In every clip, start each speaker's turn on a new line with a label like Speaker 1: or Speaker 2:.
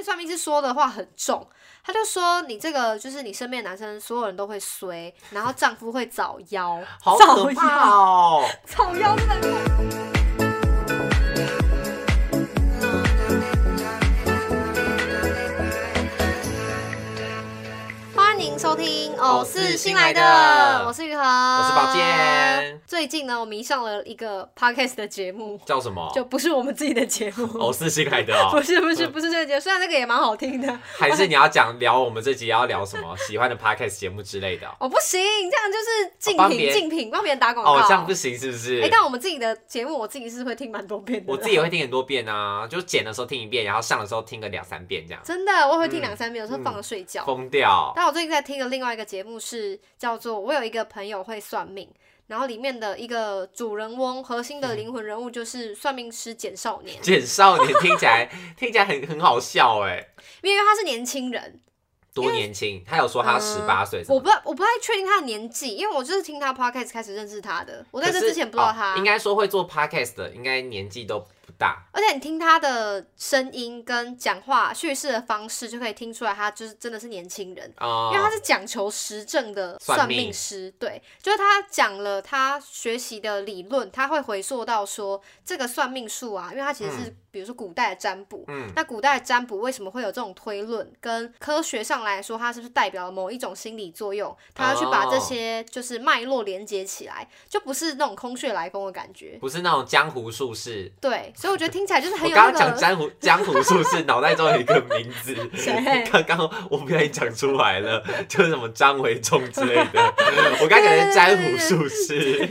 Speaker 1: 那算命师说的话很重，他就说你这个就是你身边的男生，所有人都会衰，然后丈夫会早夭，
Speaker 2: 好
Speaker 1: 早
Speaker 2: 可怕，哦！
Speaker 1: 早夭真的收听《偶是新来的》，我是于恒，我
Speaker 2: 我是宝。健，
Speaker 1: 最近呢，我迷上了一个 podcast 的节目，
Speaker 2: 叫什么？
Speaker 1: 就不是我们自己的节目，
Speaker 2: 偶是新来的
Speaker 1: 不
Speaker 2: 哦。
Speaker 1: 是 不是不是这个节目，虽然那个也蛮好听的，
Speaker 2: 还是你要讲聊我们这集要聊什么 喜欢的 podcast 节目之类的哦？
Speaker 1: 哦不行，这样就是竞品竞品，帮别人打广告。
Speaker 2: 哦，这样不行是不是
Speaker 1: 哎、？但我们自己的节目，我自己是会听蛮多遍的。
Speaker 2: 我自己也会听很多遍啊，就剪的时候听一遍，然后上的时候听个两三遍这样，
Speaker 1: 真的，我也会听两三遍，有时候放着睡觉。
Speaker 2: 疯掉。
Speaker 1: 但我最近在听的另外一个节目是叫做《我有一个朋友会算命》，然后里面的一个主人翁，核心的灵魂人物就是算命师简少年，
Speaker 2: 简少年听起来 听起来很很好笑哎，
Speaker 1: 因为他是年轻人，
Speaker 2: 多年轻，他有说他十八岁
Speaker 1: 我不太我不太确定他的年纪，因为我就是听他 podcast 开始认识他的，我在这之前不知道他。
Speaker 2: 应该说会做 podcast 的，应该年纪都不大。
Speaker 1: 而且你听他的声音跟讲话叙事的方式，就可以听出来他就是真的是年轻人。
Speaker 2: 哦
Speaker 1: 因为他是讲求实证的
Speaker 2: 算命
Speaker 1: 师，对，就是他讲了他学习的理论，他会回溯到说这个算命术啊，因为他其实是、比如说古代的占卜，
Speaker 2: 嗯
Speaker 1: 那古代的占卜为什么会有这种推论？跟科学上来说，它是不是代表了某一种心理作用？他要去把这
Speaker 2: 哦
Speaker 1: 些就是脉络连接起来，就不是那种空穴来风的感觉。
Speaker 2: 不是那种江湖术士。
Speaker 1: 对，所以我觉得听起来就是很
Speaker 2: 我
Speaker 1: 有那个
Speaker 2: 刚刚讲江湖江湖术士，脑袋中有一个名字
Speaker 1: 谁，
Speaker 2: 刚刚我不小心讲出来了，就是什么张维忠之类的。我刚讲的是江湖术士，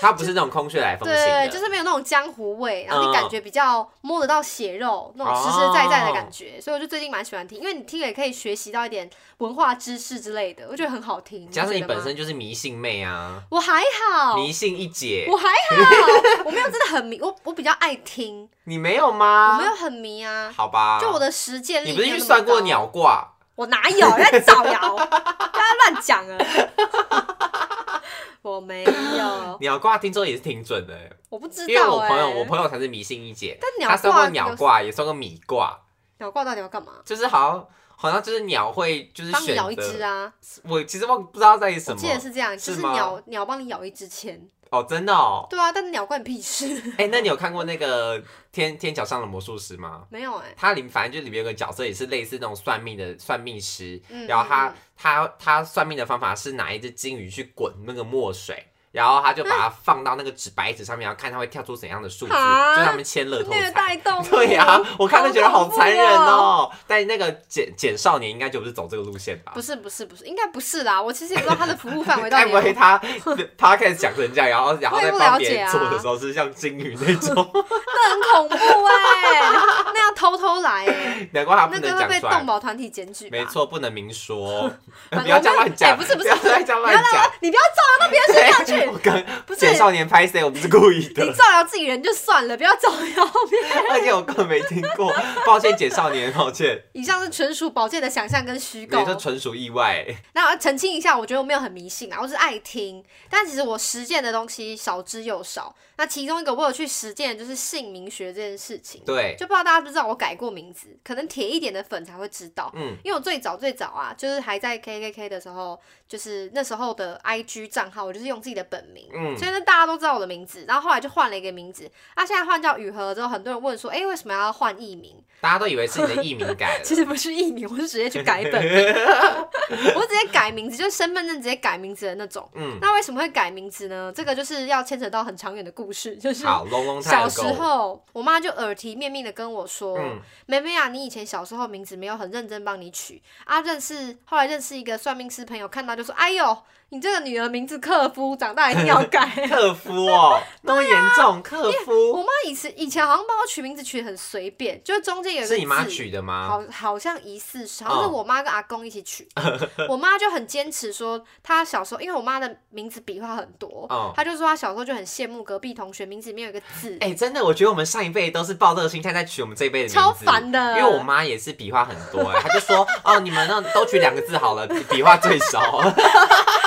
Speaker 2: 他不是那种空穴来风型
Speaker 1: 对，就是没有那种江湖味，然后你
Speaker 2: 嗯
Speaker 1: 感觉比较摸得到血肉，那种实实在在的感觉，所以我就最近蛮喜欢听，因为你听了也可以学习到一点文化知识之类的，我觉得很好听。
Speaker 2: 加上你本身就是迷信妹啊，
Speaker 1: 我还好，
Speaker 2: 迷信一姐
Speaker 1: 我，还好，我没有真的很迷，我我比较爱听，
Speaker 2: 你没有吗我？
Speaker 1: 没有很迷啊。
Speaker 2: 好吧，
Speaker 1: 就我的实践力，
Speaker 2: 你不是去算过？鸟卦？
Speaker 1: 我哪有在造谣？不要乱讲啊！我没有，
Speaker 2: 鸟卦听说也是挺准的欸，
Speaker 1: 我不知道、欸。
Speaker 2: 因为我朋友，我朋友才是迷信一姐，
Speaker 1: 但鸟
Speaker 2: 他算过鸟卦，也算过米卦，
Speaker 1: 鸟卦到底要干嘛？
Speaker 2: 就是好像好像就是鸟会就是选
Speaker 1: 帮你咬一只，啊！
Speaker 2: 我其实忘不知道在于什么
Speaker 1: 我记得是这样，就是鸟鸟帮你咬一支签。
Speaker 2: 哦，真的哦，
Speaker 1: 对啊，但是鸟关你屁事？
Speaker 2: 哎，那你有看过那个天天桥上的魔术师吗？
Speaker 1: 没有哎、
Speaker 2: 它里反正就里面有个角色也是类似那种算命的算命师，
Speaker 1: 嗯
Speaker 2: 然后他
Speaker 1: 嗯
Speaker 2: 他他算命的方法是拿一只金鱼去滚那个墨水。然后他就把它放到那个纸白纸上面，然后看它会跳出怎样的数字，
Speaker 1: 啊
Speaker 2: 就他们签乐透
Speaker 1: 虐
Speaker 2: 彩。
Speaker 1: 待动物。
Speaker 2: 对呀、我看都觉得好残忍哦。但那个简简少年应该就不是走这个路线吧？
Speaker 1: 不是不是不是，应该不是啦。我其实也不知道他的服务范围到底有。
Speaker 2: 不会他他开始讲成这样，然后 然后在
Speaker 1: 我也不
Speaker 2: 帮别
Speaker 1: 了解啊
Speaker 2: 人做的时候是像金鱼那种，
Speaker 1: 那很恐怖哎、那要偷偷来哎、
Speaker 2: 难怪他不
Speaker 1: 那个会被
Speaker 2: 能讲出来。
Speaker 1: 动保团体检举。
Speaker 2: 没。错，不能明说，不要这样乱
Speaker 1: 哎
Speaker 2: 讲，
Speaker 1: 不是不是不
Speaker 2: 要再这样乱讲。
Speaker 1: 你不要造谣到别人身上去。
Speaker 2: 我跟
Speaker 1: 不是
Speaker 2: 简少年拍谁？我不是故意的你，
Speaker 1: 造谣自己人就算了，不要造谣别人。
Speaker 2: 而且我根本没听过，抱歉，简少年，抱歉，
Speaker 1: 以上是纯属宝剑的想象跟虚构
Speaker 2: 没，。这纯属意外。
Speaker 1: 那要澄清一下，我觉得我没有很迷信啊，我只是爱听。但其实我实践的东西少之又少。那其中一个我有去实践，的就是姓名学这件事情。
Speaker 2: 对，
Speaker 1: 就不知道大家知不知道我改过名字，可能铁一点的粉才会知道。
Speaker 2: 嗯，
Speaker 1: 因为我最早最早啊，就是还在 KKK 的时候，就是那时候的 IG 账号，我就是用自己的本名，
Speaker 2: 嗯
Speaker 1: 所以呢大家都知道我的名字。然后后来就换了一个名字，啊，现在换叫雨禾之后，很多人问说，哎、为什么要换艺名？
Speaker 2: 大家都以为是你的艺名改了，
Speaker 1: 其实不是艺名，我是直接去改本名，我直接改名字，就是身份证直接改名字的那种。
Speaker 2: 嗯，
Speaker 1: 那为什么会改名字呢？这个就是要牵扯到很长远的故事，就是
Speaker 2: 好，long long
Speaker 1: 小时候，我妈就耳提面命的跟我说：“
Speaker 2: 嗯
Speaker 1: 妹妹啊，你以前小时候名字没有很认真帮你取啊。认识后来认识一个算命师朋友，看到就说：哎呦，你这个女儿名字克夫，长大一定要改。
Speaker 2: 克夫哦，那么严重，克夫
Speaker 1: 我
Speaker 2: 夫
Speaker 1: 妈以前以前好像帮我取名字取得很随便，就中间有一个
Speaker 2: 是你妈取的吗？
Speaker 1: 好，好像疑似是，好像是
Speaker 2: 嗯
Speaker 1: 我妈跟阿公一起取。我妈就很坚持说，她小时候，因为我妈的名字笔画很多，
Speaker 2: 嗯
Speaker 1: 她就说她小时候就很羡慕隔壁同学名字里面有一个字，
Speaker 2: 哎、真的，我觉得我们上一辈都是抱这个心态在取我们这一辈的名字，
Speaker 1: 超烦的。
Speaker 2: 因为我妈也是笔画很多、哎，她就说哦，你们那都取两个字好了，笔笔画最少。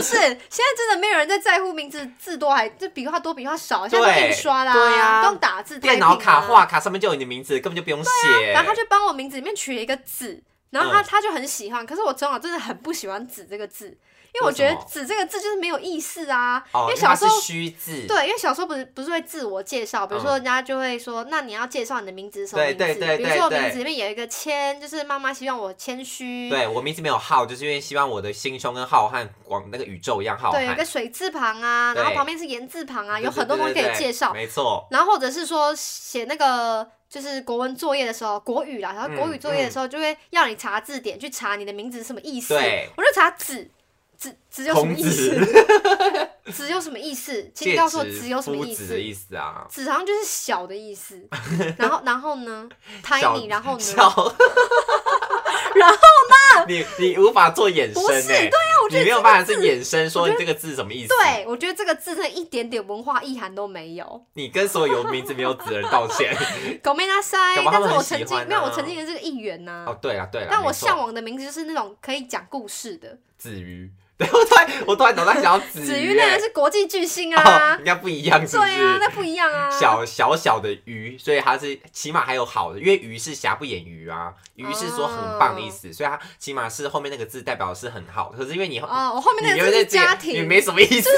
Speaker 1: 不不是，现在真的没有人在在乎名字字多还就笔画多笔画少，现在都
Speaker 2: 对
Speaker 1: 印刷啦，
Speaker 2: 对啊。
Speaker 1: 都用打字、
Speaker 2: 电脑卡画卡上面就有你的名字，根本就不用写。
Speaker 1: 然后他就帮我名字里面取了一个子，然后他、
Speaker 2: 嗯。
Speaker 1: 他就很喜欢，可是我从小真的很不喜欢“子”这个字，因为我觉得
Speaker 2: 为什么“
Speaker 1: 子”这个字就是没有意思啊。
Speaker 2: 哦，
Speaker 1: 因为小时候
Speaker 2: 虚字。
Speaker 1: 对，因为小时候不是不是会自我介绍，比如说
Speaker 2: 嗯
Speaker 1: 人家就会说，那你要介绍你的名字是什么名字？
Speaker 2: 对对对
Speaker 1: 比如说我名字里面有一个谦，就是妈妈希望我谦虚。
Speaker 2: 对我名字没有浩，就是因为希望我的心胸跟浩瀚广那个宇宙一样浩瀚
Speaker 1: 对，有一个。水字旁啊，然后旁边是言字旁啊，有很多东西可以介绍。
Speaker 2: 没错，
Speaker 1: 然后或者是说写那个就是国文作业的时候，国语啦，然后国语作业的时候就会要你查字典去查你的名字是什么意思。
Speaker 2: 对
Speaker 1: 我就查子，子子有什么意思？
Speaker 2: 子，
Speaker 1: 有什么意思？请你
Speaker 2: 戒
Speaker 1: 告诉我
Speaker 2: 指
Speaker 1: 子有什么意思？
Speaker 2: 夫子的意思啊。
Speaker 1: 子好像就是小的意思。然后然后呢
Speaker 2: 小
Speaker 1: ？tiny，然后呢？
Speaker 2: 小
Speaker 1: 然后
Speaker 2: 你你无法做衍生
Speaker 1: 不是
Speaker 2: 哎，
Speaker 1: 对啊，我觉得
Speaker 2: 你没有办法是衍生说你这个字什么意思？
Speaker 1: 对，我觉得这个字真的一点点文化意涵都没有。
Speaker 2: 你跟所有有名字没有子的人道歉。
Speaker 1: 狗没那塞，但是我曾经没有，我
Speaker 2: 啊
Speaker 1: 曾经也是个议员呐、
Speaker 2: 哦，对啊对了，
Speaker 1: 但我向往的名字就是那种可以讲故事的。
Speaker 2: 子瑜。对，我突然我突然脑袋想要子
Speaker 1: 子
Speaker 2: 瑜欸，
Speaker 1: 瑜那个是国际巨星
Speaker 2: 哦，
Speaker 1: 啊，
Speaker 2: 人家不一样是不
Speaker 1: 对啊，那？不一样啊。
Speaker 2: 小小小的鱼，所以它是起码还有好的，因为鱼是瑕不掩瑜啊，鱼是说很棒的意思，所以它起码是后面那个字代表的是很好。可是因为你
Speaker 1: 哦，我后面那个字家庭，
Speaker 2: 也没什么意思。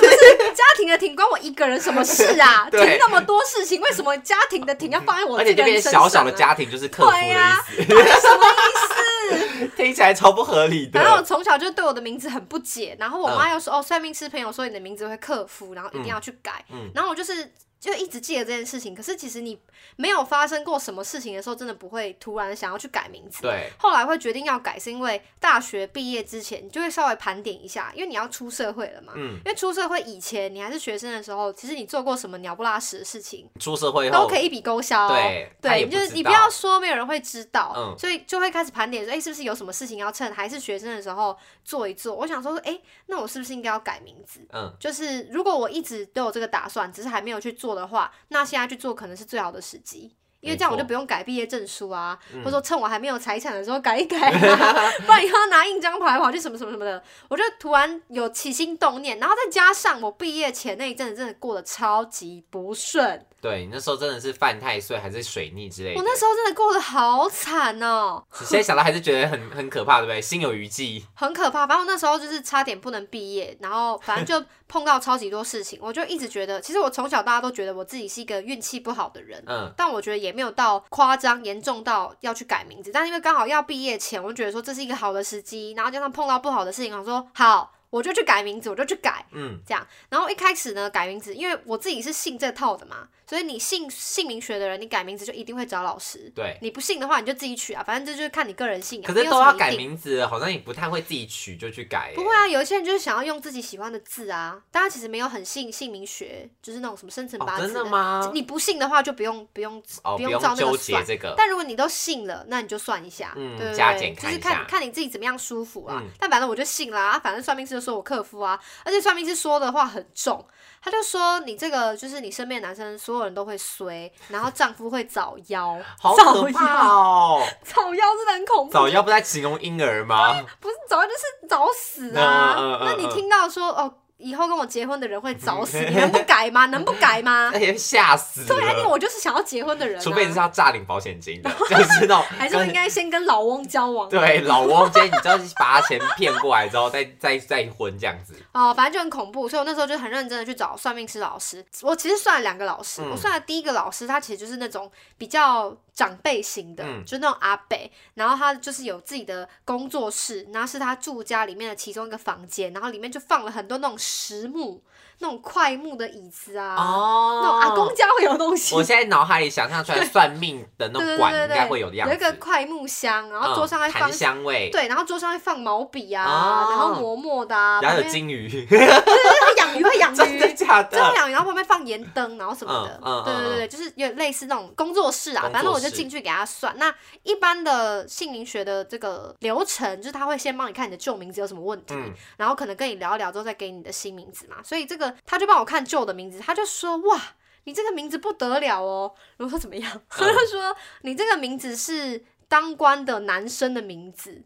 Speaker 1: 家庭的庭关我一个人什么事啊？
Speaker 2: 对
Speaker 1: 庭那么多事情，为什么家庭的庭要放在我
Speaker 2: 而且
Speaker 1: 这个人身上、啊？
Speaker 2: 小小的家庭就是客服的意思，
Speaker 1: 什么意思？
Speaker 2: 听起来超不合理的。
Speaker 1: 然后我从小就对我的名字很不解，然后我妈
Speaker 2: 嗯
Speaker 1: 又说、哦，算命师朋友说你的名字会克夫，然后一定要去改，
Speaker 2: 嗯
Speaker 1: 然后我就是。就一直记得这件事情，可是其实你没有发生过什么事情的时候，真的不会突然想要去改名字。
Speaker 2: 对，
Speaker 1: 后来会决定要改，是因为大学毕业之前，你就会稍微盘点一下，因为你要出社会了嘛。
Speaker 2: 嗯，
Speaker 1: 因为出社会以前，你还是学生的时候，其实你做过什么鸟不拉屎的事情，
Speaker 2: 出社会后
Speaker 1: 都可以一笔勾销。
Speaker 2: 对
Speaker 1: 对，就是你不要说没有人会知道，
Speaker 2: 嗯
Speaker 1: 所以就会开始盘点说，哎、是不是有什么事情要趁还是学生的时候做一做？我想说，哎、那我是不是应该要改名字？
Speaker 2: 嗯，
Speaker 1: 就是如果我一直都有这个打算，只是还没有去做的话，那现在去做可能是最好的时机。因为这样我就不用改毕业证书啊，
Speaker 2: 嗯。
Speaker 1: 或者说趁我还没有财产的时候改一改、啊，不然以后拿印章跑来跑去什么什么什么的，我就突然有起心动念，然后再加上我毕业前那一阵子真的过得超级不顺，
Speaker 2: 对你，那时候真的是犯太岁还是水逆之类的。
Speaker 1: 我那时候真的过得好惨哦、
Speaker 2: 你 现在想到还是觉得很 很可怕，对不对？心有余悸。
Speaker 1: 很可怕。反正我那时候就是差点不能毕业，然后反正就碰到超级多事情，我就一直觉得，其实我从小大家都觉得我自己是一个运气不好的人。
Speaker 2: 嗯，
Speaker 1: 但我觉得也没有到夸张严重到要去改名字，但因为刚好要毕业前，我就觉得说这是一个好的时机，然后加上碰到不好的事情，我说好，我就去改名字，我就去改，
Speaker 2: 嗯，
Speaker 1: 这样。然后一开始呢，改名字，因为我自己是信这套的嘛，所以你信姓名学的人，你改名字就一定会找老师。
Speaker 2: 对。
Speaker 1: 你不信的话，你就自己取啊，反正这就是看你个人信仰。
Speaker 2: 可
Speaker 1: 没
Speaker 2: 是都要改
Speaker 1: 有什么一定
Speaker 2: 名字，好像也不太会自己取就去改。
Speaker 1: 不会，啊，有一些人就是想要用自己喜欢的字啊，大家其实没有很信姓名学，就是那种什么生辰
Speaker 2: 哦，
Speaker 1: 八字
Speaker 2: 真的吗？
Speaker 1: 你不信的话，就不用不用
Speaker 2: 哦，不
Speaker 1: 用照那
Speaker 2: 纠
Speaker 1: 个算。
Speaker 2: 结这个。
Speaker 1: 但如果你都信了，那你就算一下，
Speaker 2: 嗯
Speaker 1: 对就是
Speaker 2: 看
Speaker 1: 看看你自己怎么样舒服啊。
Speaker 2: 嗯
Speaker 1: 但反正我就信啦、啊，反正算命师就说我克夫啊，而且算命师说的话很重，他就说你这个就是你身边的男生所有人都会衰，然后丈夫会早夭，
Speaker 2: 好
Speaker 1: 早
Speaker 2: 可怕
Speaker 1: 夭，
Speaker 2: 哦！
Speaker 1: 早夭真的很恐怖，
Speaker 2: 早夭不在形容婴儿吗？
Speaker 1: 不是早夭就是早死啊。
Speaker 2: 嗯嗯嗯
Speaker 1: 那你
Speaker 2: 嗯
Speaker 1: 听到说哦，以后跟我结婚的人会早死，你能不改吗？能不改吗？
Speaker 2: 那也吓死
Speaker 1: 对啊，因为。我就是想要结婚的人、啊，
Speaker 2: 除非你是要诈领保险金的，就是那种
Speaker 1: 还是我应该先跟老翁交往。
Speaker 2: 对老翁，今天你知道把他钱骗过来之后，再再再婚这样子。
Speaker 1: 哦，反正就很恐怖，所以我那时候就很认真的去找算命师老师。我其实算了两个老师，
Speaker 2: 嗯
Speaker 1: 我算了第一个老师，他其实就是那种比较长辈型的，
Speaker 2: 嗯
Speaker 1: 就那种阿伯，然后他就是有自己的工作室，然后是他住家里面的其中一个房间，然后里面就放了很多那种实木、那种快木的椅子啊，
Speaker 2: 哦
Speaker 1: 那种阿公家会有东西。
Speaker 2: 我现在脑海里想象出来算命的那
Speaker 1: 对对
Speaker 2: 种馆应
Speaker 1: 对对对，
Speaker 2: 该会有的样子，
Speaker 1: 有一个快木箱，然后桌上会
Speaker 2: 嗯
Speaker 1: 放
Speaker 2: 檀香味，
Speaker 1: 对，然后桌上会放毛笔啊，
Speaker 2: 哦
Speaker 1: 然后磨墨的啊，
Speaker 2: 然后有金鱼，
Speaker 1: 对对对养鱼，会养
Speaker 2: 真的
Speaker 1: 鱼。
Speaker 2: 假的？
Speaker 1: 真的养鱼，然后旁边放盐灯，然后什么的，
Speaker 2: 嗯嗯嗯
Speaker 1: 对对对，就是有点类似那种工作室啊。反正我就进去给他算。那一般的姓名学的这个流程，就是他会先帮你看你的旧名字有什么问题，
Speaker 2: 嗯
Speaker 1: 然后可能跟你聊一聊之后再给你的新名字嘛。所以这个他就帮我看旧的名字，他就说哇。你这个名字不得了哦！我说怎么样？他就说你这个名字是当官的男生的名字，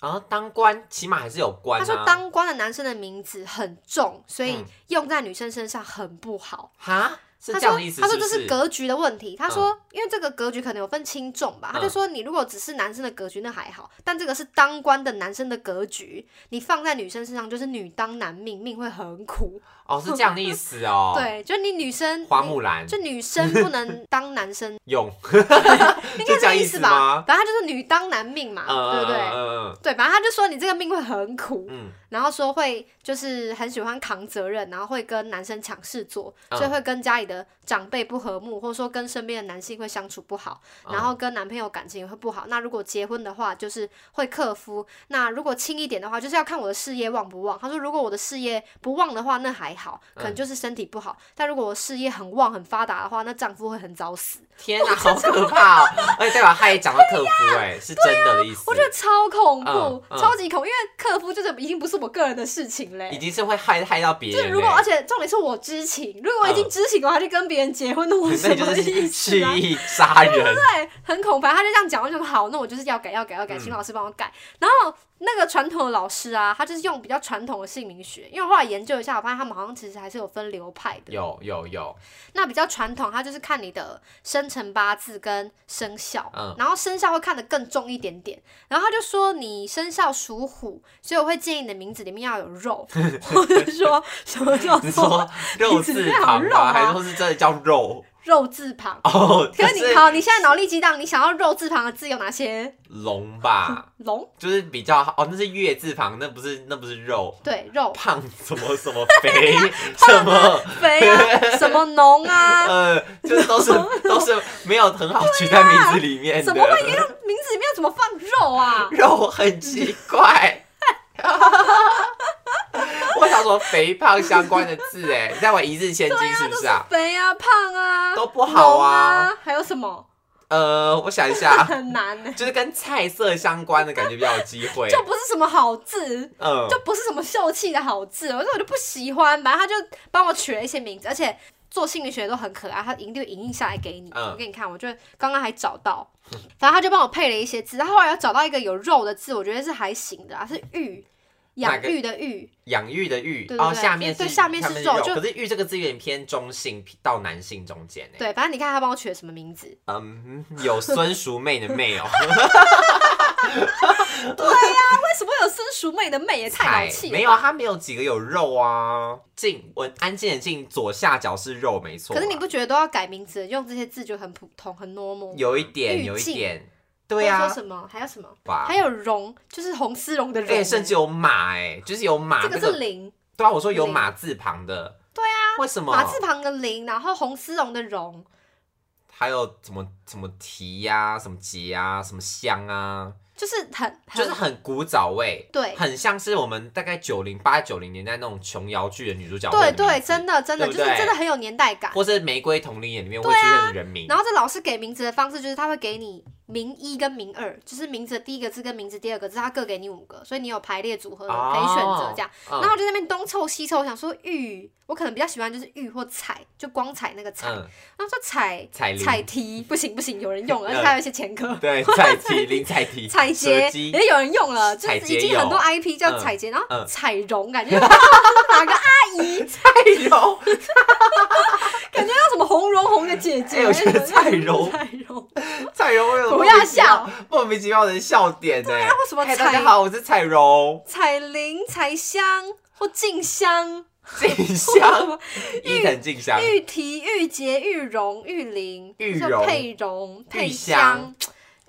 Speaker 2: 啊，当官起码还是有官啊。
Speaker 1: 他说当官的男生的名字很重，所以
Speaker 2: 嗯
Speaker 1: 用在女生身上很不好。
Speaker 2: 哈是
Speaker 1: 他说
Speaker 2: 这样的意思
Speaker 1: 他说这
Speaker 2: 是
Speaker 1: 格局的问题。他说，因为这个格局可能有分轻重吧，他就
Speaker 2: 嗯
Speaker 1: 说你如果只是男生的格局那还好，但这个是当官的男生的格局，你放在女生身上就是女当男命，命会很苦。
Speaker 2: 哦，是这样的意思哦。
Speaker 1: 对，就你女生
Speaker 2: 花木兰
Speaker 1: 就女生不能当男生，
Speaker 2: 用，
Speaker 1: 应该
Speaker 2: 就这样意
Speaker 1: 思吧？反正他就是女当男命嘛，
Speaker 2: 嗯
Speaker 1: 对不对？对，反正他就说你这个命会很苦，
Speaker 2: 嗯
Speaker 1: 然后说会就是很喜欢扛责任，然后会跟男生抢事做，
Speaker 2: 嗯
Speaker 1: 所以会跟家里的长辈不和睦，或者说跟身边的男性会相处不好，
Speaker 2: 嗯
Speaker 1: 然后跟男朋友感情也会不好。那如果结婚的话，就是会克夫；那如果轻一点的话，就是要看我的事业旺不旺。他说，如果我的事业不旺的话，那还好，可能
Speaker 2: 嗯
Speaker 1: 就是身体不好；但如果我事业很旺很发达的话，那丈夫会很早死。
Speaker 2: 天哪，好可怕哦！而且代表他也讲到克夫，哎，是真的的意思。
Speaker 1: 我觉得超恐怖，超级恐怖，因为克夫就是已经不是我个人的事情嘞
Speaker 2: 已。经是会害害到别人嘞。
Speaker 1: 就是如果，而且重点是我知情，如果我已经知情的话，就跟别人结婚，那我什么意
Speaker 2: 是
Speaker 1: 思啊？
Speaker 2: 蓄意杀 人。
Speaker 1: 对，很恐怖。他就这样讲，我就说好，那我就是要改，要改，要改，
Speaker 2: 嗯
Speaker 1: 请老师帮我改。然后那个传统的老师啊，他就是用比较传统的姓名学，因为我后来研究一下，我发现他们好像其实还是有分流派的。
Speaker 2: 有有有，
Speaker 1: 那比较传统，他就是看你的生辰八字跟生肖，
Speaker 2: 嗯
Speaker 1: 然后生肖会看得更重一点点。然后他就说你生肖属虎，所以我会建议你的名字里面要有肉，或者说什么叫
Speaker 2: 你
Speaker 1: 做
Speaker 2: 说肉字旁
Speaker 1: 肉啊
Speaker 2: 吗？还是说是真的叫肉？
Speaker 1: 肉字旁。
Speaker 2: 哦，
Speaker 1: 可是你好，你现在脑力激荡，你想要肉字旁的字有哪些？
Speaker 2: 龙吧，
Speaker 1: 龙，
Speaker 2: 就是比较哦，那是月字旁，那不是那不是肉。
Speaker 1: 对，肉，
Speaker 2: 胖什么什么肥 什么
Speaker 1: 肥啊，什么浓啊，
Speaker 2: 呃，就是都是 都是没有很好取在名字里面的。
Speaker 1: 怎么会名名字里面要怎么放肉啊？
Speaker 2: 肉很奇怪。我想说肥胖相关的字，哎，你在玩一日千金是不是啊？
Speaker 1: 肥啊，胖啊，
Speaker 2: 都不好
Speaker 1: 浓
Speaker 2: 啊
Speaker 1: 啊，还有什么？
Speaker 2: 呃，我想一下，
Speaker 1: 很难呢，
Speaker 2: 就是跟菜色相关的感觉比较有机会。
Speaker 1: 就不是什么好字。
Speaker 2: 嗯，
Speaker 1: 就不是什么秀气的好字，我说我就不喜欢，反正他就帮我取了一些名字，而且做心理学都很可爱，他一定会影印下来给你。
Speaker 2: 嗯
Speaker 1: 我给你看，我就刚刚还找到，反正他就帮我配了一些字，他后来又找到一个有肉的字，我觉得是还行的啊，是玉，养育的育，
Speaker 2: 养育的育，
Speaker 1: 对对
Speaker 2: 哦，下面是
Speaker 1: 对下面是肉就
Speaker 2: 可是育这个字有点偏中性到男性中间哎。
Speaker 1: 对，反正你看他帮我取了什么名字，
Speaker 2: 嗯，有孙淑妹的妹哦，对呀
Speaker 1: 为什么有孙淑妹的妹也太
Speaker 2: 菜
Speaker 1: 老气？
Speaker 2: 没有啊，它没有几个有肉啊。静，我安静的静，左下角是肉，没错啊。
Speaker 1: 可是你不觉得都要改名字，用这些字就很普通、很 normal？
Speaker 2: 有一点，有一点，对啊
Speaker 1: 或者说，什么？还有什么？
Speaker 2: 吧
Speaker 1: 还。有绒，就是红丝绒的
Speaker 2: 甚至有马哎、就是有马
Speaker 1: 这个
Speaker 2: 那个，
Speaker 1: 是零，
Speaker 2: 对啊，我说有
Speaker 1: 零
Speaker 2: 马字旁的，对啊，为什么？
Speaker 1: 马字旁的零，然后红丝绒的绒，
Speaker 2: 还有什么什么蹄呀、什么节啊、什么香啊，
Speaker 1: 就是很
Speaker 2: 就是很古早味，
Speaker 1: 对
Speaker 2: 很像是我们大概九零八九零年代那种琼瑶剧的女主角
Speaker 1: 对对，真的真的就是真的很有年代感。
Speaker 2: 或是玫瑰同林眼里面会出
Speaker 1: 对啊
Speaker 2: 现的人名，
Speaker 1: 然后这老师给名字的方式就是他会给你名一跟名二，就是名字的第一个字跟名字第二个字，他各给你五个，所以你有排列组合
Speaker 2: 哦
Speaker 1: 可以选择这样。
Speaker 2: 嗯
Speaker 1: 然后我就在那边东凑西凑，想说玉，我可能比较喜欢就是玉或彩，就光彩那个彩。
Speaker 2: 嗯，
Speaker 1: 然后说彩
Speaker 2: 彩铃
Speaker 1: 彩题不行不行，有人用了，而且
Speaker 2: 嗯
Speaker 1: 还有一些前科。
Speaker 2: 对，彩题零彩题，
Speaker 1: 彩节
Speaker 2: 蛇姬
Speaker 1: 也有人用了，就是已经很多 IP 叫
Speaker 2: 嗯
Speaker 1: 彩节，然后
Speaker 2: 嗯。
Speaker 1: 彩蓉感觉哪 个阿姨，
Speaker 2: 彩蓉，
Speaker 1: 感觉像什么红绒红的姐姐。
Speaker 2: 哎我觉得 彩蓉
Speaker 1: 彩蓉，
Speaker 2: 彩柔有
Speaker 1: 不要笑，
Speaker 2: 莫名其妙的笑点呢。
Speaker 1: 为什么
Speaker 2: 嗨，大家好，我是彩蓉，
Speaker 1: 彩铃、彩香或静香、
Speaker 2: 静香，伊藤静香，
Speaker 1: 玉提、玉洁、玉容、玉灵、就
Speaker 2: 玉容。
Speaker 1: 佩容、配
Speaker 2: 香。
Speaker 1: 香，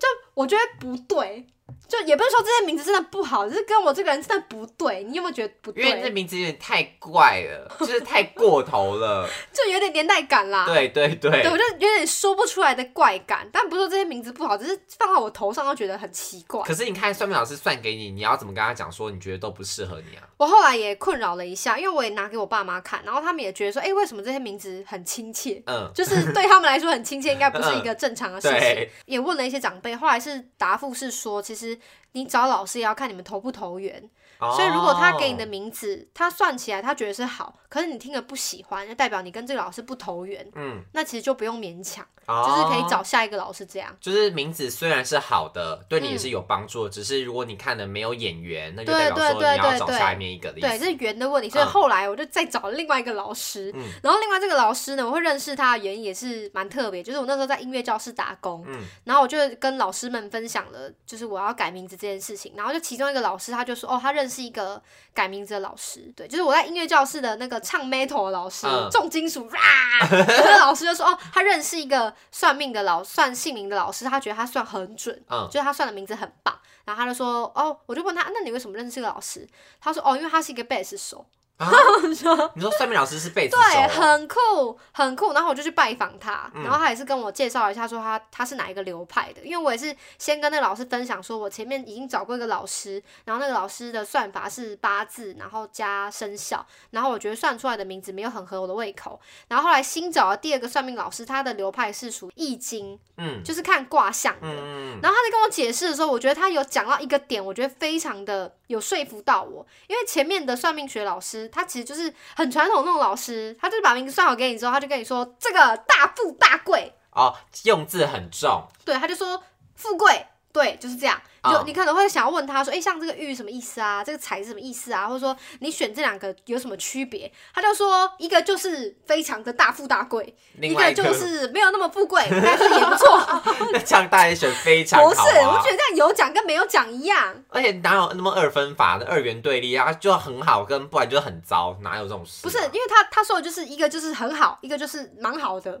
Speaker 1: 就我觉得不对。就也不是说这些名字真的不好，只是跟我这个人真的不对。你有没有觉得不对
Speaker 2: 因为这？名字有点太怪了，就是太过头了。
Speaker 1: 就有点年代感啦。
Speaker 2: 对对对
Speaker 1: 对，我就有点说不出来的怪感，但不是说这些名字不好，只是放到我头上都觉得很奇怪。
Speaker 2: 可是你看算命老师算给你，你要怎么跟他讲说你觉得都不适合你啊？
Speaker 1: 我后来也困扰了一下，因为我也拿给我爸妈看，然后他们也觉得说，哎、为什么这些名字很亲切？
Speaker 2: 嗯，
Speaker 1: 就是 对他们来说很亲切，应该不是一个正常的事情
Speaker 2: 对。
Speaker 1: 也问了一些长辈，后来是答复是说，其实你找老师也要看你们投不投缘。
Speaker 2: 哦。
Speaker 1: 所以如果他给你的名字，他算起来他觉得是好，可是你听了不喜欢，就代表你跟这个老师不投缘，
Speaker 2: 嗯，
Speaker 1: 那其实就不用勉强，
Speaker 2: 哦
Speaker 1: 就是可以找下一个老师这样。
Speaker 2: 就是名字虽然是好的，对你也
Speaker 1: 嗯。
Speaker 2: 是有帮助，只是如果你看的没有眼缘，那就
Speaker 1: 对
Speaker 2: 代表说
Speaker 1: 对
Speaker 2: 你要找
Speaker 1: 对对。
Speaker 2: 下面一个的意
Speaker 1: 对，这。是缘的问题，所以
Speaker 2: 嗯。
Speaker 1: 后来我就再找了另外一个老师，
Speaker 2: 嗯。
Speaker 1: 然后另外这个老师呢，我会认识他的原因也是蛮特别，就是我那时候在音乐教室打工，
Speaker 2: 嗯。
Speaker 1: 然后我就跟老师们分享了，就是我要改名字这件事情，然后就其中一个老师他就说，哦，他认识一个改名字的老师，对，就是我在音乐教室的那个唱 metal 的老师，
Speaker 2: 嗯。
Speaker 1: 重金属，啊，那个老师就说，哦，他认识一个算命的老算姓名的老师，他觉得他算很准，
Speaker 2: 嗯
Speaker 1: 就是他算的名字很棒。然后他就说，哦，我就问他，那你为什么认识这个老师？他说，哦，因为他是一个贝斯手，
Speaker 2: 啊，你说算命老师是贝斯手
Speaker 1: 对，
Speaker 2: 哦，
Speaker 1: 很酷，很酷。然后我就去拜访他，
Speaker 2: 嗯
Speaker 1: 然后他也是跟我介绍一下，说他他是哪一个流派的。因为我也是先跟那个老师分享，说我前面已经找过一个老师，然后那个老师的算法是八字，然后加生肖，然后我觉得算出来的名字没有很合我的胃口。然后后来新找的第二个算命老师，他的流派是属易经，
Speaker 2: 嗯
Speaker 1: 就是看卦象的。
Speaker 2: 嗯，
Speaker 1: 然后他在跟我解释的时候，我觉得他有讲到一个点，我觉得非常的有说服到我。因为前面的算命学老师，他其实就是很传统那种老师，他就是把名字算好给你之后，他就跟你说这个大富大贵，
Speaker 2: 哦，用字很重，
Speaker 1: 对，他就说富贵，对，就是这样。就
Speaker 2: 哦
Speaker 1: 你可能会想要问他说，诶，像这个玉什么意思啊？这个财是什么意思啊？或者说你选这两个有什么区别？他就说一个就是非常的大富大贵，一
Speaker 2: 另外一个
Speaker 1: 个就是没有那么富贵，但是也不错。
Speaker 2: 那这样大家选非常好、
Speaker 1: 不是，
Speaker 2: 啊，
Speaker 1: 我觉得这样有奖跟没有奖一样。
Speaker 2: 而且哪有那么二分法的二元对立啊？就很好跟不然就很糟，哪有这种事、啊
Speaker 1: 不是，因为他他说的就是一个就是很好，一个就是蛮好的，
Speaker 2: 那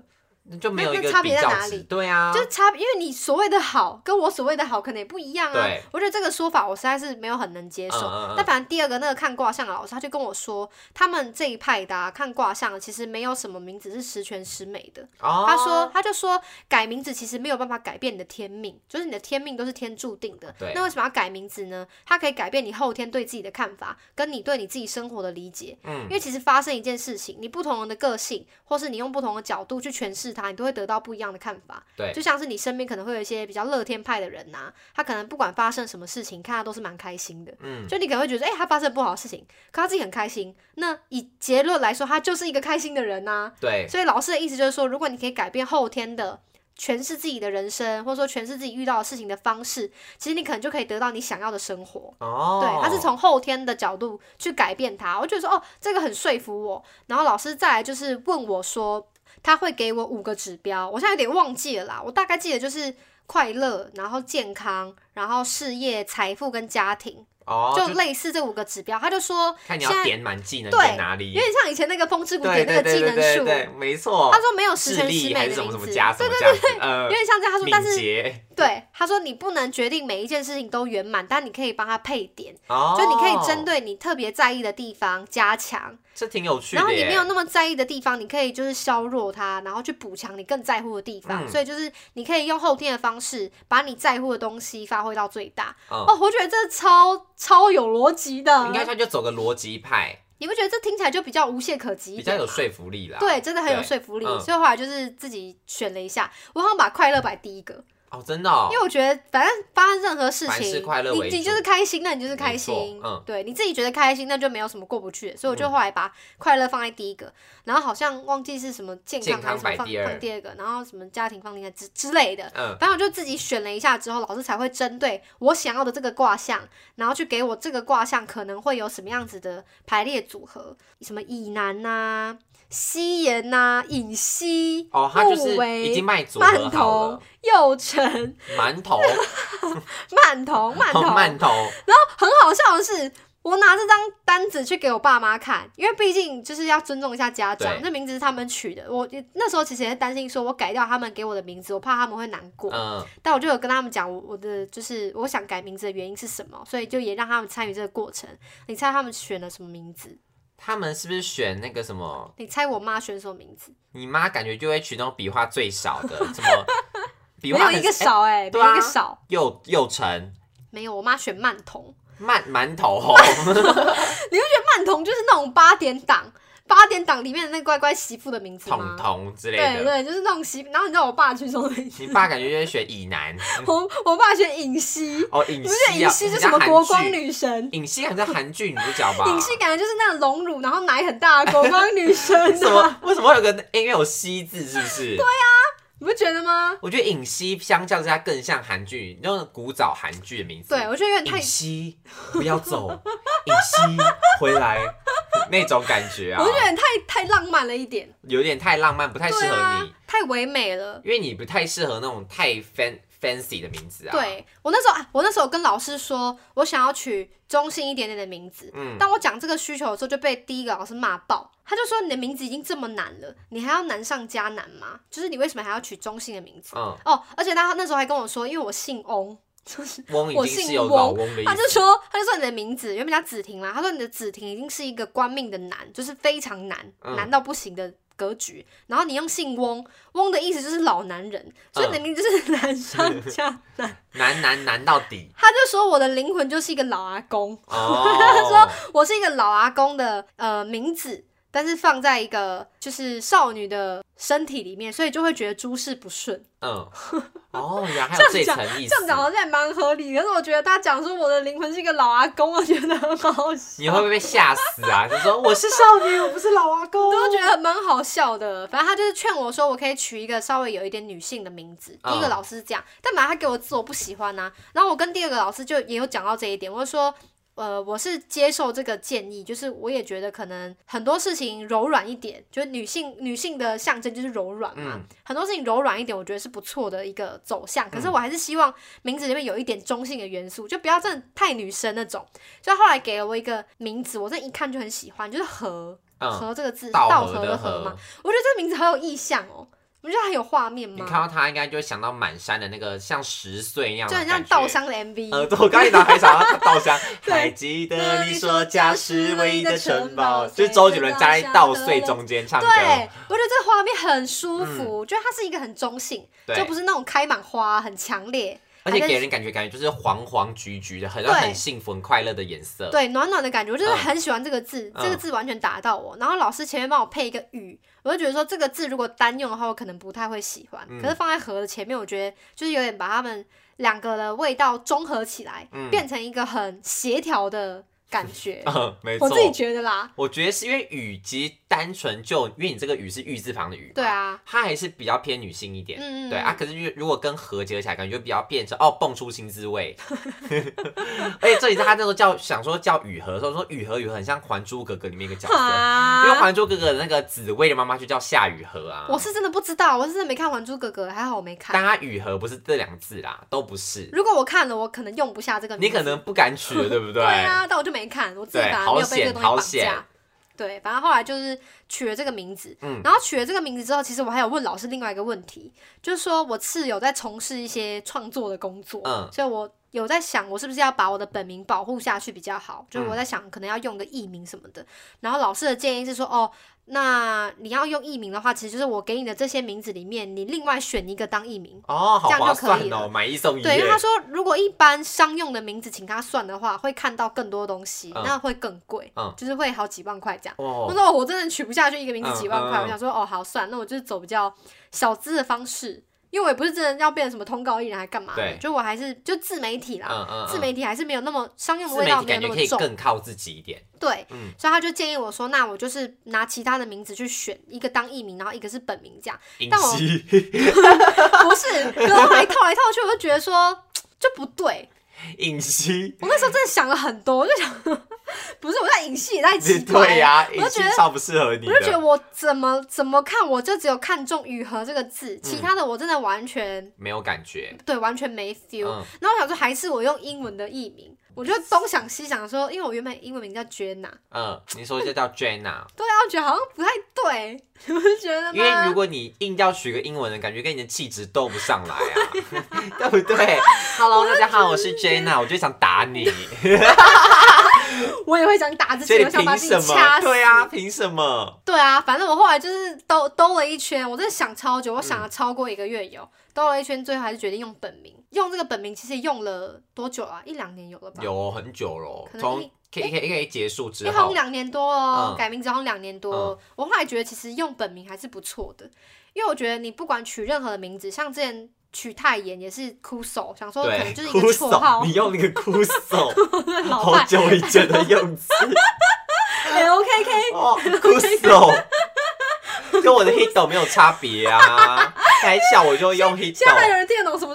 Speaker 2: 就没有
Speaker 1: 差。别在哪里
Speaker 2: 对啊，
Speaker 1: 就是差别。因为你所谓的好跟我所谓的好可能也不一样啊
Speaker 2: 对。
Speaker 1: 我觉得这个说法我实在是没有很能接受。
Speaker 2: 嗯嗯嗯
Speaker 1: 但反正第二个那个看卦象的老师，他就跟我说，他们这一派的、啊、看卦象的其实没有什么名字是十全十美的。
Speaker 2: 哦，
Speaker 1: 他说，他就说改名字其实没有办法改变你的天命，就是你的天命都是天注定的。
Speaker 2: 对
Speaker 1: 那为什么要改名字呢？它可以改变你后天对自己的看法，跟你对你自己生活的理解。
Speaker 2: 嗯
Speaker 1: 因为其实发生一件事情，你不同人的个性，或是你用不同的角度去诠释它，你都会得到不一样的看法。
Speaker 2: 对
Speaker 1: 就像是你身边可能会有一些比较乐天派的人呐、他可能不管发生什么事情，看他都是蛮开心的。
Speaker 2: 嗯，
Speaker 1: 就你可能会觉得，哎、他发生不好的事情，可他自己很开心。那以结论来说，他就是一个开心的人呐、
Speaker 2: 对，
Speaker 1: 所以老师的意思就是说，如果你可以改变后天的诠释自己的人生，或者说诠释自己遇到的事情的方式，其实你可能就可以得到你想要的生活。
Speaker 2: 哦，
Speaker 1: 对，他是从后天的角度去改变他。我觉得说，哦，这个很说服我。然后老师再来就是问我说，他会给我五个指标，我现在有点忘记了啦，我大概记得就是快乐，然后健康，然后事业、财富跟家庭，
Speaker 2: 哦，
Speaker 1: 就类似这五个指标。他就说，
Speaker 2: 看你要点满技能
Speaker 1: 对
Speaker 2: 在哪里，
Speaker 1: 有点像以前那个风之谷
Speaker 2: 对
Speaker 1: 点那个技
Speaker 2: 对对对
Speaker 1: 能树。
Speaker 2: 对对，没错。
Speaker 1: 他说没有十全十美的名字，
Speaker 2: 什么加什
Speaker 1: 对对
Speaker 2: 么这样子，呃
Speaker 1: 有，点像这样。他说，但是
Speaker 2: 捷
Speaker 1: 对他说你不能决定每一件事情都圆满，但你可以帮他配点，
Speaker 2: 哦，
Speaker 1: 就你可以针对你特别在意的地方加强，
Speaker 2: 这挺有趣的。
Speaker 1: 然后你没有那么在意的地方，你可以就是削弱它，然后去补强你更在乎的地方。
Speaker 2: 嗯
Speaker 1: 所以就是你可以用后天的方式，把你在乎的东西发挥到最大。
Speaker 2: 嗯
Speaker 1: 哦，我觉得这超超有逻辑的，
Speaker 2: 应该他就走个逻辑派，
Speaker 1: 你不觉得这听起来就比较无懈可击？
Speaker 2: 比较有说服力啦。
Speaker 1: 对，真的很有
Speaker 2: 对
Speaker 1: 说服力。
Speaker 2: 嗯
Speaker 1: 所以后来就是自己选了一下，我好像把快乐摆第一个。
Speaker 2: 哦，真的哦
Speaker 1: 因为我觉得，反正发生任何事情，
Speaker 2: 快乐
Speaker 1: 你你就是开心，那你就是开心。
Speaker 2: 嗯
Speaker 1: 对，你自己觉得开心，那就没有什么过不去。所以我就
Speaker 2: 嗯
Speaker 1: 后来把快乐放在第一个，然后好像忘记是什么健
Speaker 2: 健康
Speaker 1: 康还是什么放
Speaker 2: 第
Speaker 1: 放第二个，然后什么家庭放第三之之类的。
Speaker 2: 嗯，
Speaker 1: 反正我就自己选了一下之后，老师才会针对我想要的这个卦象，然后去给我这个卦象可能会有什么样子的排列组合，什么乙南呐、西岩呐、尹西、
Speaker 2: 哦，他就是已经卖
Speaker 1: 头
Speaker 2: 了，、
Speaker 1: 幼辰、
Speaker 2: 馒头，
Speaker 1: 曼头、曼头、
Speaker 2: 馒头，
Speaker 1: 很好笑的是，我拿这张单子去给我爸妈看，因为毕竟就是要尊重一下家长，
Speaker 2: 对
Speaker 1: 这名字是他们取的。我那时候其实也是担心，说我改掉他们给我的名字，我怕他们会难过。
Speaker 2: 嗯，
Speaker 1: 但我就有跟他们讲我我的就是我想改名字的原因是什么，所以就也让他们参与这个过程。你猜他们选了什么名字？
Speaker 2: 他们是不是选那个什么？
Speaker 1: 你猜我妈选什么名字？
Speaker 2: 你妈感觉就会取那种笔画最少的，什么 笔
Speaker 1: 没有一个
Speaker 2: 少哎
Speaker 1: 少哎、没
Speaker 2: 对啊
Speaker 1: 有一个少，
Speaker 2: 又又成
Speaker 1: 没有。我妈选曼童，
Speaker 2: 曼馒头，你会觉得
Speaker 1: 曼童就是那种八点档。八点档里面的那个乖乖媳妇的名字
Speaker 2: 彤
Speaker 1: 吗？
Speaker 2: 彤之类的。
Speaker 1: 对对，就是那种媳。然后你知道我爸去什么名字？
Speaker 2: 你爸感觉就是选乙男
Speaker 1: 我我爸选尹熙，
Speaker 2: 哦，尹
Speaker 1: 你不觉得尹
Speaker 2: 熙
Speaker 1: 是什么国光？女神？
Speaker 2: 尹熙好像韩剧女主角吧？
Speaker 1: 尹熙感觉就是那种隆乳，然后奶很大的国光女神
Speaker 2: 为什
Speaker 1: 啊，
Speaker 2: 么为什么会有个因为有熙字是不是？对啊，
Speaker 1: 你不觉得吗？
Speaker 2: 我觉得尹熙相较之下更像韩剧那种古早韩剧的名字。
Speaker 1: 对，我觉得有点太
Speaker 2: 尹熙不要走，尹熙回来那种感觉啊
Speaker 1: 我，觉得太太浪漫了一点，
Speaker 2: 有点太浪漫，不太适合你，，
Speaker 1: 太唯美了。
Speaker 2: 因为你不太适合那种太 fan fancy 的名字啊。，
Speaker 1: 对我那时候，啊我那时候跟老师说，我想要取中性一点点的名字。
Speaker 2: 嗯，
Speaker 1: 当我讲这个需求的时候，就被第一个老师骂爆。他就说：“你的名字已经这么难了，你还要难上加难吗？就是你为什么还要取中性的名字？”
Speaker 2: 嗯，
Speaker 1: 哦，而且他那时候还跟我说，因为我姓翁，就是
Speaker 2: 翁
Speaker 1: 我姓翁
Speaker 2: 翁
Speaker 1: 他就。说，他就说你的名字原本叫子婷嘛，他说你的子婷已经是一个官命的难，就是非常难，
Speaker 2: 嗯
Speaker 1: 难到不行的格局。然后你用姓翁，翁的意思就是老男人，所以你的名字就是难上加难。
Speaker 2: 难难难到底
Speaker 1: 他就说我的灵魂就是一个老阿公，
Speaker 2: 说。
Speaker 1: 我是一个老阿公的呃名字，但是放在一个就是少女的身体里面，所以就会觉得诸事不顺。
Speaker 2: 嗯，哦，原来还有这层意思
Speaker 1: 这样。讲好像也蛮合理，可是我觉得他讲说我的灵魂是一个老阿公，我觉得很好笑。
Speaker 2: 你会不会被吓死啊？就说我是少 女，我不是老阿公。
Speaker 1: 我都觉得蛮好笑的。反正他就是劝我说，我可以取一个稍微有一点女性的名字。
Speaker 2: 嗯
Speaker 1: 第一个老师是这样，但本来他给我字我不喜欢呐、然后我跟第二个老师就也有讲到这一点，我就说。呃，我是接受这个建议，就是我也觉得可能很多事情柔软一点，就是女性女性的象征就是柔软嘛，
Speaker 2: 嗯
Speaker 1: 很多事情柔软一点，我觉得是不错的一个走向。可是我还是希望名字里面有一点中性的元素，就不要真的太女生那种。所以他后来给了我一个名字，我这一看就很喜欢，就是和
Speaker 2: 嗯，
Speaker 1: 和这个字，
Speaker 2: 道
Speaker 1: 道和
Speaker 2: 合的
Speaker 1: 和嘛。。我觉得这个名字好有意象哦，我觉得很有画面吗？
Speaker 2: 你
Speaker 1: 嘛，
Speaker 2: 看到他应该就会想到满山的那个像十岁那样的
Speaker 1: 就很
Speaker 2: 感觉，
Speaker 1: 像稻香的 MV。
Speaker 2: 呃，对我刚一打开想到稻香，
Speaker 1: 对。
Speaker 2: 还记得你说家是唯一的城堡，就是周杰伦夹在稻穗中间唱歌，
Speaker 1: 对，我觉得这个画面很舒服，我觉得它是一个很中性，就不是那种开满花很强烈，
Speaker 2: 而且给人感觉感觉就是黄黄橘橘的，很很幸福、很快乐的颜色。
Speaker 1: 对暖暖的感觉，我就是
Speaker 2: 嗯。
Speaker 1: 很喜欢这个字，
Speaker 2: 嗯
Speaker 1: 这个字完全打到我。然后老师前面帮我配一个雨，我就觉得说这个字如果单用的话，我可能不太会喜欢，
Speaker 2: 嗯。
Speaker 1: 可是放在和的前面，我觉得就是有点把它们两个的味道综合起来，
Speaker 2: 嗯。
Speaker 1: 变成一个很协调的感觉。
Speaker 2: 嗯，没错。
Speaker 1: 我自己觉得啦，
Speaker 2: 我觉得是因为雨其实单纯就因为你这个雨是玉字旁的雨，
Speaker 1: 对，啊，
Speaker 2: 它还是比较偏女性一点。
Speaker 1: 嗯嗯，
Speaker 2: 对啊，可是如如果跟和结合起来，感觉比较变成哦，蹦出新滋味。而且这里是他那时候叫想说叫雨禾的时候，说雨禾雨禾很像《还珠格格》里面一个角色，
Speaker 1: 啊
Speaker 2: 因为《还珠格格》的那个紫薇的妈妈就叫夏雨荷啊。
Speaker 1: 我是真的不知道，我是真的没看《还珠格格》，还好我没看。
Speaker 2: 但它雨禾不是这两个字啦，都不是。
Speaker 1: 如果我看了，我可能用不下这个名字。
Speaker 2: 你可能不敢取了，对不对？
Speaker 1: 对啊，但我就没看，我自己反而没有被这个东西绑架。对，反正后来就是取了这个名字，
Speaker 2: 嗯
Speaker 1: 然后取了这个名字之后，其实我还有问老师另外一个问题，就是说我是有在从事一些创作的工作，
Speaker 2: 嗯
Speaker 1: 所以我有在想，我是不是要把我的本名保护下去比较好？就是
Speaker 2: 嗯
Speaker 1: 我在想，可能要用个艺名什么的。然后老师的建议是说，哦，那你要用艺名的话，其实就是我给你的这些名字里面，你另外选一个当艺名。
Speaker 2: 哦，好
Speaker 1: 这样就
Speaker 2: 划
Speaker 1: 可以了
Speaker 2: 算哦，买一送一。
Speaker 1: 对，因为他说，如果一般商用的名字请他算的话，会看到更多东西，
Speaker 2: 嗯
Speaker 1: 那会更贵，
Speaker 2: 嗯
Speaker 1: 就是会好几万块这样。我
Speaker 2: 哦，
Speaker 1: 说哦我真的取不下去一个名字
Speaker 2: 嗯
Speaker 1: 几万块，我想说哦好算，那我就是走比较小资的方式，因为我也不是真的要变成什么通告艺人还干嘛就我还是就自媒体啦，
Speaker 2: 嗯嗯，
Speaker 1: 自媒体还是没有那么商用的味道
Speaker 2: 体感觉可以
Speaker 1: 没有那么重，
Speaker 2: 更靠自己一点。
Speaker 1: 对，
Speaker 2: 嗯。
Speaker 1: 所以他就建议我说，那我就是拿其他的名字去选一个当艺名，然后一个是本名这样，
Speaker 2: 隐
Speaker 1: 但我
Speaker 2: 息，
Speaker 1: 不是，可是后来套来套去，我就觉得说就不对，
Speaker 2: 尹熙，
Speaker 1: 我那时候真的想了很多，我就想，不是我在影戏也太奇怪了，
Speaker 2: 对呀，隐
Speaker 1: 我就觉得
Speaker 2: 超不适合你
Speaker 1: 我就觉得，我怎么怎么看，我就只有看中雨禾这个字，
Speaker 2: 嗯
Speaker 1: 其他的我真的完全
Speaker 2: 没有感觉。
Speaker 1: 对完全没 feel。
Speaker 2: 嗯，
Speaker 1: 然后我想说，还是我用英文的译名，我就东想西想说，因为我原本英文名叫 Jenna，
Speaker 2: 嗯，你说就叫 Jenna，
Speaker 1: 对啊，我觉得好像不太对，你不觉得吗？
Speaker 2: 因为如果你硬要取个英文的，感觉跟你的气质斗不上来啊，对不对？Hello，大家好，我是 Jenna，我就想打你。
Speaker 1: 我也会想打自己，我想把？自己掐死。
Speaker 2: 对啊，凭什么？
Speaker 1: 对啊，反正我后来就是兜兜了一圈，我真的想超久，我想了超过一个月有，兜了一圈，最后还是决定用本名。用这个本名其实用了多久啊？一两年有了吧？
Speaker 2: 有很久了，
Speaker 1: 可能
Speaker 2: 从
Speaker 1: 一
Speaker 2: K K K 结束之
Speaker 1: 因为好像，两年多哦，
Speaker 2: 嗯
Speaker 1: 改名字好像两年多哦、我后来觉得其实用本名还是不错的，因为我觉得你不管取任何的名字，像之前取太妍也是哭手，想说可能就是一个
Speaker 2: 哭
Speaker 1: 绰号
Speaker 2: 手，，你用那个哭手，好久以前的用词，
Speaker 1: OKK，
Speaker 2: 哦，哭手。跟我的 hito 没有差别啊，开笑我就用
Speaker 1: 现在有人听得懂什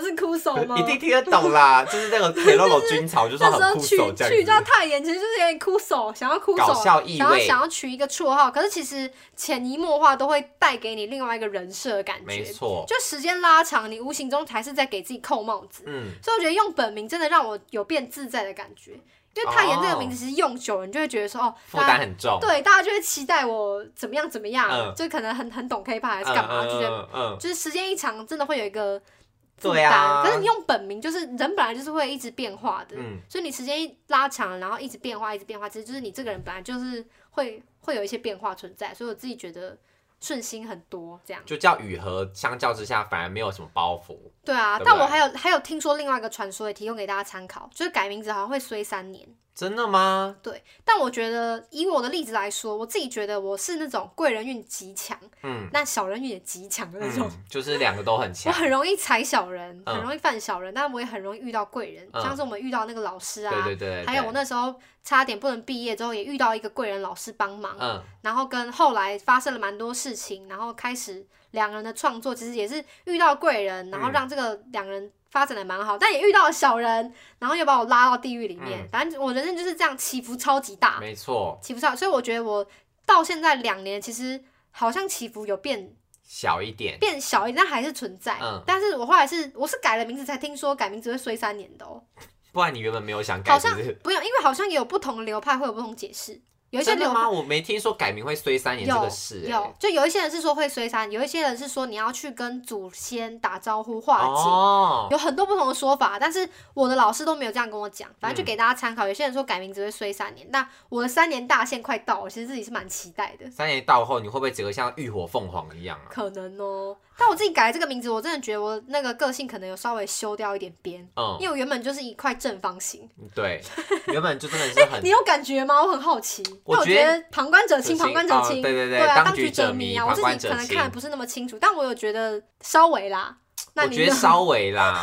Speaker 1: 手吗？
Speaker 2: 一定听得懂啦，就是那个 Keroro 军曹就说很哭
Speaker 1: 那时候取
Speaker 2: 手这
Speaker 1: 取叫太妍，其实就是有点哭手，想要哭手，
Speaker 2: 搞笑意
Speaker 1: 想要
Speaker 2: 味。
Speaker 1: 想要取一个绰号，可是其实潜移默化都会带给你另外一个人设的感觉。
Speaker 2: 没错，
Speaker 1: 就时间拉长，你无形中还是在给自己扣帽子。
Speaker 2: 嗯，
Speaker 1: 所以我觉得用本名真的让我有变自在的感觉，因为太妍这个名字其实用久了，你就会觉得说哦，
Speaker 2: 负
Speaker 1: 大家
Speaker 2: 担很重，
Speaker 1: 对大家就会期待我怎么样怎么样，
Speaker 2: 嗯。
Speaker 1: 就可能很很懂 K-pop 还
Speaker 2: 嗯，
Speaker 1: 是干嘛，
Speaker 2: 嗯
Speaker 1: 就觉得就是时间一长，真的会有一个负
Speaker 2: 对
Speaker 1: 担。
Speaker 2: 啊
Speaker 1: 可是你用本名，就是人本来就是会一直变化的，
Speaker 2: 嗯
Speaker 1: 所以你时间一拉长，然后一直变化，一直变化，其实就是你这个人本来就是会会有一些变化存在，所以我自己觉得顺心很多这样。
Speaker 2: 就叫雨禾，相较之下反而没有什么包袱。
Speaker 1: 对啊，
Speaker 2: 对不对
Speaker 1: 但我还有还有听说另外一个传说，也提供给大家参考，就是改名字好像会衰三年。
Speaker 2: 真的吗？
Speaker 1: 对但我觉得以我的例子来说，我自己觉得我是那种贵人运极强，
Speaker 2: 嗯
Speaker 1: 那小人运也极强的那种。
Speaker 2: 嗯，就是两个都很强我。
Speaker 1: 很容易踩小人，
Speaker 2: 嗯
Speaker 1: 很容易犯小人，但我也很容易遇到贵人，
Speaker 2: 嗯
Speaker 1: 像是我们遇到那个老师啊，
Speaker 2: 对对对，对
Speaker 1: 还有我，那时候差点不能毕业之后，也遇到一个贵人老师帮忙，
Speaker 2: 嗯
Speaker 1: 然后跟后来发生了蛮多事情，然后开始两个人的创作，其实也是遇到贵人，然后
Speaker 2: 嗯
Speaker 1: 让这个两个人发展的蛮好，但也遇到了小人，然后又把我拉到地狱里面，
Speaker 2: 嗯。
Speaker 1: 反正我人生就是这样起伏超级大，
Speaker 2: 没错，
Speaker 1: 起伏超，所以我觉得我到现在两年，其实好像起伏有变
Speaker 2: 小一点。
Speaker 1: 变小一点，但还是存在。
Speaker 2: 嗯。
Speaker 1: 但是我后来是我是改了名字才听说改名字会衰三年的哦，
Speaker 2: 不然你原本没有想改，
Speaker 1: 好像
Speaker 2: 是不是？
Speaker 1: 不用，因为好像也有不同的流派会有不同解释，有一些流派
Speaker 2: 真的吗？我没听说改名会衰三年这
Speaker 1: 有
Speaker 2: 个事、欸。
Speaker 1: 有，就有一些人是说会衰三，有一些人是说你要去跟祖先打招呼化解。
Speaker 2: 哦，
Speaker 1: 有很多不同的说法，但是我的老师都没有这样跟我讲，反正就
Speaker 2: 嗯
Speaker 1: 给大家参考。有些人说改名只会衰三年，那我的三年大限快到了，其实自己是蛮期待的。
Speaker 2: 三年到后，你会不会整个像浴火凤凰一样啊？
Speaker 1: 可能哦，但我自己改这个名字，我真的觉得我那个个性可能有稍微修掉一点边，
Speaker 2: 嗯，
Speaker 1: 因为我原本就是一块正方形。
Speaker 2: 对，原本就真的是很
Speaker 1: 你有感觉吗？我很好奇，我
Speaker 2: 我觉得
Speaker 1: 旁观者清，旁观者清，
Speaker 2: 哦对对对
Speaker 1: 啊，
Speaker 2: 当
Speaker 1: 当局
Speaker 2: 局者迷
Speaker 1: 迷啊，我自己可能看的不是那么清楚，但我有觉得稍微啦。那
Speaker 2: 我觉得 稍微啦，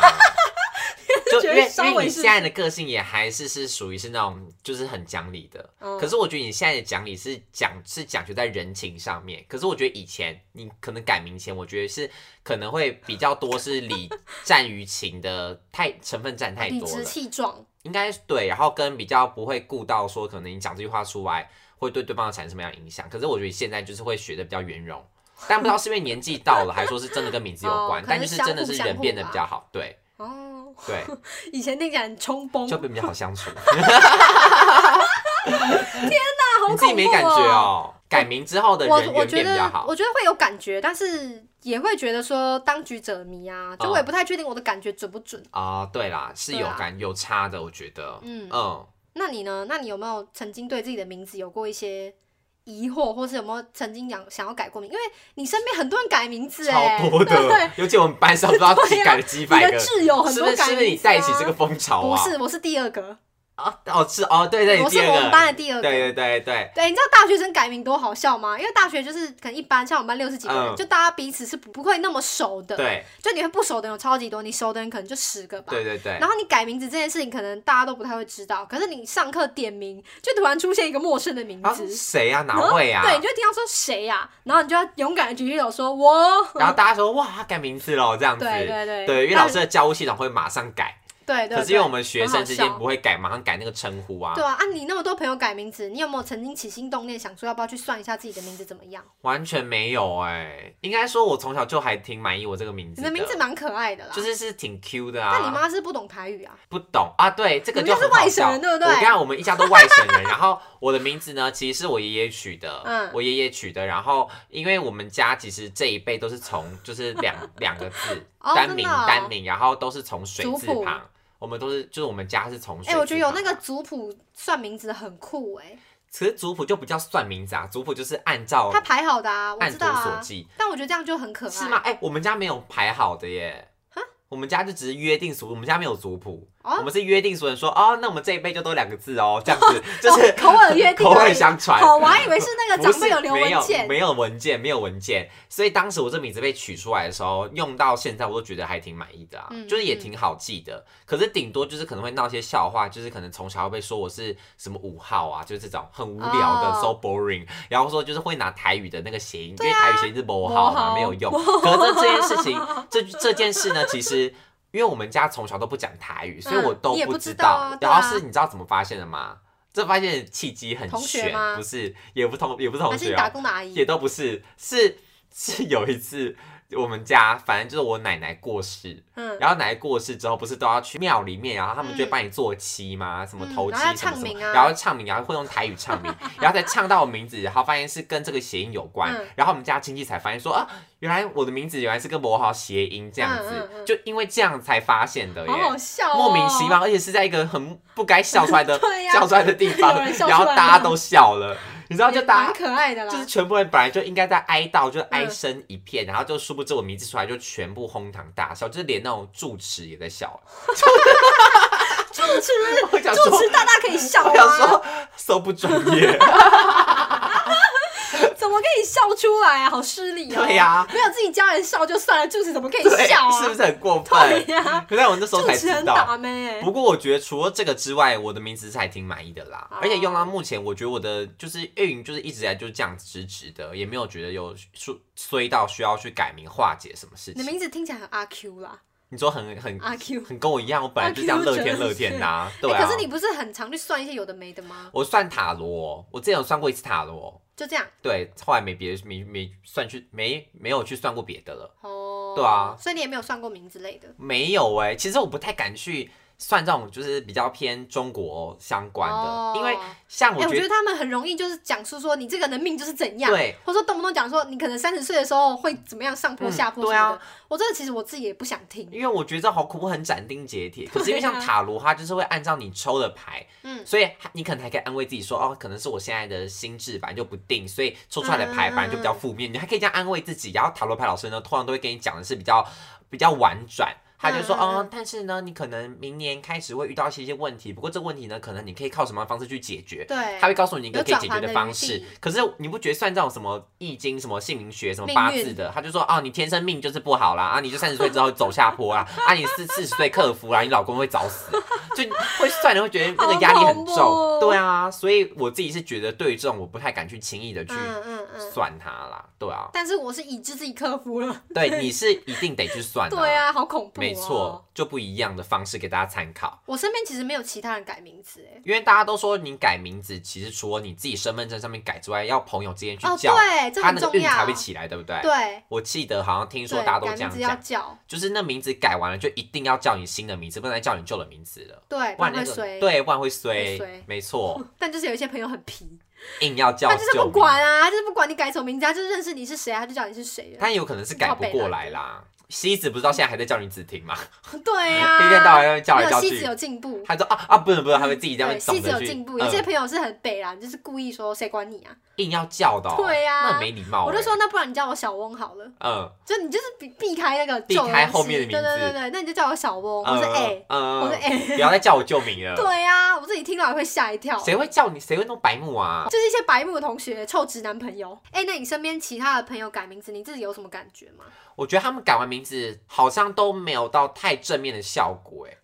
Speaker 2: 就
Speaker 1: 觉
Speaker 2: 因为因
Speaker 1: 得稍微是
Speaker 2: 为你现在的个性也还是是属于是那种就是很讲理的，
Speaker 1: 嗯。
Speaker 2: 可是我觉得你现在的讲理是讲是讲究在人情上面，可是我觉得以前你可能改名前，我觉得是可能会比较多是理占 于情的，太成分占太
Speaker 1: 理直
Speaker 2: 多了，
Speaker 1: 气壮，
Speaker 2: 应该对，然后跟比较不会顾到说可能你讲这句话出来会对对方产生什么样的影响，可是我觉得现在就是会学的比较圆融。但不知道是因为年纪到了，还说是真的跟名字有关，
Speaker 1: 哦
Speaker 2: 但就是真的是人变得比较好，对
Speaker 1: 哦，
Speaker 2: 对，
Speaker 1: 以前听起来很冲崩，
Speaker 2: 就变比较好相处。
Speaker 1: 天哪好
Speaker 2: 你自己没感觉
Speaker 1: 恐怖
Speaker 2: 哦？改名之后的
Speaker 1: 我
Speaker 2: 人缘
Speaker 1: 我觉得
Speaker 2: 变比较好。
Speaker 1: 我，觉得会有感觉，但是也会觉得说当局者迷啊，就我也
Speaker 2: 嗯
Speaker 1: 不太确定我的感觉准不准。
Speaker 2: 啊、对啦，是有感、有差的，我觉得，
Speaker 1: 嗯。
Speaker 2: 嗯，
Speaker 1: 那你呢？那你有没有曾经对自己的名字有过一些疑惑，或是有没有曾经想想要改过名？因为你身边很多人改名字哎，
Speaker 2: 超多
Speaker 1: 对不对
Speaker 2: 的，尤其我们班上不知道自己 改了几百
Speaker 1: 你的
Speaker 2: 个，
Speaker 1: 挚友很
Speaker 2: 是不是？
Speaker 1: 多改名字、啊、
Speaker 2: 是不是你带起这个风潮啊？
Speaker 1: 不是，我是第二个，
Speaker 2: 啊，哦是哦，对对，
Speaker 1: 我是我们班的第二个。
Speaker 2: 对对对对，
Speaker 1: 对，你知道大学生改名多好笑吗？因为大学就是可能一般，像我们班六十几个人，
Speaker 2: 嗯
Speaker 1: 就大家彼此是不不会那么熟的。，
Speaker 2: 对
Speaker 1: 就你会不熟的人有超级多，你熟的人可能就十个吧。
Speaker 2: 对对对
Speaker 1: 然后你改名字这件事情，可能大家都不太会知道。可是你上课点名，就突然出现一个陌生的名
Speaker 2: 啊
Speaker 1: 字，
Speaker 2: 谁啊？哪位啊？
Speaker 1: 对，你就听到说谁呀、然后你就要勇敢的举起手说我。
Speaker 2: 然后大家说哇，他改名字了，这样子，
Speaker 1: 对对对
Speaker 2: 对，因为老师的教务系统会马上改，
Speaker 1: 对对
Speaker 2: 可是因为我们学生之间不会改，马上改那个称呼啊，
Speaker 1: 对啊，啊，你那么多朋友改名字，你有没有曾经起心动念想说要不要去算一下自己的名字怎么样？
Speaker 2: 完全没有哎、应该说我从小就还挺满意我这个名字
Speaker 1: 你的名字蛮可爱的啦，
Speaker 2: 就是是挺 Q 的啊。
Speaker 1: 但你
Speaker 2: 啊，
Speaker 1: 妈是不懂台语啊，
Speaker 2: 不懂。啊，对，这个就是
Speaker 1: 外省人对不对？
Speaker 2: 我看我们一家都外省人，然后我的名字呢，其实是我爷爷取的，
Speaker 1: 嗯。
Speaker 2: 我爷爷取的，然后因为我们家其实这一辈都是从就是两两个字
Speaker 1: 哦
Speaker 2: 单名单名，然后都是从水字旁。我们都是就是我们家是从
Speaker 1: 哎、
Speaker 2: 欸
Speaker 1: 我觉得有那个族谱算名字很酷哎、
Speaker 2: 其实族谱就不叫算名字啊，族谱就是按照
Speaker 1: 他排好的啊，我知道啊。但我觉得这样就很可爱。
Speaker 2: 是吗？？哎、我们家没有排好的耶。我们家就只是约定俗，我们家没有族谱，
Speaker 1: 哦
Speaker 2: 我们是约定俗人说，哦，那我们这一辈就多两个字哦，这样子就是、
Speaker 1: 哦口耳约定
Speaker 2: 口耳相传。
Speaker 1: 哦，我还以为是那个长辈有文件。
Speaker 2: 没有文件，没有文件，所以当时我这名字被取出来的时候，用到现在我都觉得还挺满意的啊，
Speaker 1: 嗯
Speaker 2: 就是也挺好记的。可是顶多就是可能会闹一些笑话，就是可能从小会被说我是什么五号啊，就是这种很无聊的、
Speaker 1: 哦
Speaker 2: so boring，然后说就是会拿台语的那个谐音，因为台语谐音是某号嘛，没有用。可是这这件事情，这这件事呢，其实。因为我们家从小都不讲台语，所以我都
Speaker 1: 不
Speaker 2: 知
Speaker 1: 知道
Speaker 2: 然后是你知道怎么发现的吗？这发现的契机很
Speaker 1: 同学
Speaker 2: 悬，不是，也不同，也不是同学、
Speaker 1: 啊是打工的阿姨
Speaker 2: 也？都不是，是是有一次我们家反正就是我奶奶过世，
Speaker 1: 嗯，
Speaker 2: 然后奶奶过世之后不是都要去庙里面，然后他们就帮你做七嘛？什么头七
Speaker 1: 嗯然后要
Speaker 2: 什么什么，然后唱名，然后会用台语唱名，然后再唱到我名字，然后发现是跟这个谐音有关，
Speaker 1: 嗯。
Speaker 2: 然后我们家亲戚才发现说啊，原来我的名字原来是跟某豪谐音这样子，就因为这样才发现的耶。
Speaker 1: 好好笑哦，
Speaker 2: 莫名其妙，而且是在一个很不该笑出来的 笑出来的地方 然后大家都笑了，你知道，就
Speaker 1: 也蛮
Speaker 2: 大家
Speaker 1: 可爱的啦。
Speaker 2: 就是全部人本来就应该在哀悼，就哀
Speaker 1: 嗯
Speaker 2: 声一片，然后就殊不知我名字出来就全部哄堂大笑，就是连那种住持也在笑。
Speaker 1: 住持
Speaker 2: 我想说，
Speaker 1: 主持大大可以笑
Speaker 2: 我想
Speaker 1: 啊，
Speaker 2: 说，so 不专业。
Speaker 1: 怎么可以笑出来啊？好失礼哦。
Speaker 2: 对呀
Speaker 1: 没有自己家人笑就算了，主持怎么可以，笑啊？
Speaker 2: 是不是很过分？
Speaker 1: 对呀，
Speaker 2: 可是我那时候
Speaker 1: 主
Speaker 2: 才知道。
Speaker 1: 持很打妹欸。
Speaker 2: 不过我觉得除了这个之外，我的名字是还挺满意的啦，
Speaker 1: 哦
Speaker 2: 而且用到目前，我觉得我的就是运就是一直以来就是这样直直的，也没有觉得有衰衰到需要去改名化解什么事情。
Speaker 1: 你的名字听起来很阿 Q 啦，
Speaker 2: 你说很很
Speaker 1: 阿 Q。
Speaker 2: 很跟我一样，我本来就这样乐天乐天呐、啊，对
Speaker 1: 哎，
Speaker 2: 啊。
Speaker 1: 可是你不是很常去算一些有的没的吗？
Speaker 2: 我算塔罗，我之前有算过一次塔罗，
Speaker 1: 就这样
Speaker 2: 对，后来没别的没没算去没没有去算过别的了，
Speaker 1: 哦。
Speaker 2: 对啊
Speaker 1: 所以你也没有算过名之类的。
Speaker 2: 没有哎、其实我不太敢去算这种就是比较偏中国相关的，
Speaker 1: 哦
Speaker 2: 因为像
Speaker 1: 哎、我
Speaker 2: 我觉得
Speaker 1: 觉得他们很容易就是讲述说你这个人的命就是怎样，
Speaker 2: 对，
Speaker 1: 或者说动不动讲说你可能三十岁的时候会怎么样上坡
Speaker 2: 嗯
Speaker 1: 下坡
Speaker 2: 对啊。
Speaker 1: 我这个其实我自己也不想听，
Speaker 2: 因为我觉得这好恐怖，很斩钉截铁。可是因为像塔罗，它就是会按照你抽的牌，
Speaker 1: 嗯
Speaker 2: 所以你可能还可以安慰自己说，哦，可能是我现在的心智反正就不定，所以抽出来的牌反正就比较负面，你还可以这样安慰自己。然后塔罗牌老师呢，通常都会跟你讲的是比较比较婉转。他就说，哦，但是呢，你可能明年开始会遇到一些一些问题，不过这个问题呢，可能你可以靠什么方式去解决？
Speaker 1: 对，
Speaker 2: 他会告诉你一个可以解决
Speaker 1: 的
Speaker 2: 方式。可是你不觉得算这种什么易经、什么姓名学、什么八字的，他就说啊，你天生命就是不好啦，啊，你就三十岁之后走下坡啦，啊，你四四十岁克服啦，你老公会早死，就会算的会觉得那个压力很重。
Speaker 1: 怖
Speaker 2: 对啊，所以我自己是觉得对于这种我不太敢去轻易的去
Speaker 1: 嗯嗯嗯。
Speaker 2: 算它啦。对啊，
Speaker 1: 但是我是已知自己克服了，
Speaker 2: 对，你是一定得去算的。
Speaker 1: 对，啊，好恐怖、哦。
Speaker 2: 没错，，就不一样的方式给大家参考。
Speaker 1: 我身边其实没有其他人改名字，哎，
Speaker 2: 因为大家都说你改名字，其实除了你自己身份证上面改之外，要朋友之间去
Speaker 1: 哦，
Speaker 2: 叫，
Speaker 1: 对，这
Speaker 2: 他那个运才会起来，对不对？
Speaker 1: 对，
Speaker 2: 我记得好像听说
Speaker 1: 对
Speaker 2: 大家都这样
Speaker 1: 改名字要
Speaker 2: 讲，
Speaker 1: 叫，
Speaker 2: 就是那名字改完了就一定要叫你新的名字，不能再叫你旧的名字了，
Speaker 1: 对，
Speaker 2: 不然那个
Speaker 1: 会衰。，
Speaker 2: 对，不然会
Speaker 1: 会
Speaker 2: 衰
Speaker 1: 衰，
Speaker 2: 没错，
Speaker 1: 但就是有一些朋友很皮，
Speaker 2: 硬要叫
Speaker 1: 他就是不，管啊，他就是不管你改什么名字，他就认识你是谁，他就叫你是谁了。
Speaker 2: 他有可能是改不过来啦。西子不知道现在还在叫你子婷吗？
Speaker 1: 对呀、
Speaker 2: 一天到晚要叫来叫去
Speaker 1: 西子有进步，
Speaker 2: 他说啊啊，不能不能，他会自己这样
Speaker 1: 对，西子有进步。有些
Speaker 2: 嗯
Speaker 1: 朋友是很北啦，就是故意说谁管你啊？
Speaker 2: 硬要叫的哦，
Speaker 1: 对呀
Speaker 2: 那很没礼貌欸。
Speaker 1: 我就说那不然你叫我小翁好了，
Speaker 2: 嗯，
Speaker 1: 就你就是避避开那个
Speaker 2: 避开后面的名
Speaker 1: 对对
Speaker 2: 字
Speaker 1: 对对，那你就叫我小翁，
Speaker 2: 嗯
Speaker 1: 我是 A，
Speaker 2: 嗯，
Speaker 1: 我是 A。
Speaker 2: 不要再叫我旧名了。
Speaker 1: 对呀、我自己听到也会吓一跳。
Speaker 2: 谁会叫你？谁会弄白目啊？
Speaker 1: 就是一些白目的同学，臭直男朋友。哎、那你身边其他的朋友改名字，你自己有什么感觉吗？
Speaker 2: 我觉得他们改完名字好像都没有到太正面的效果，哎，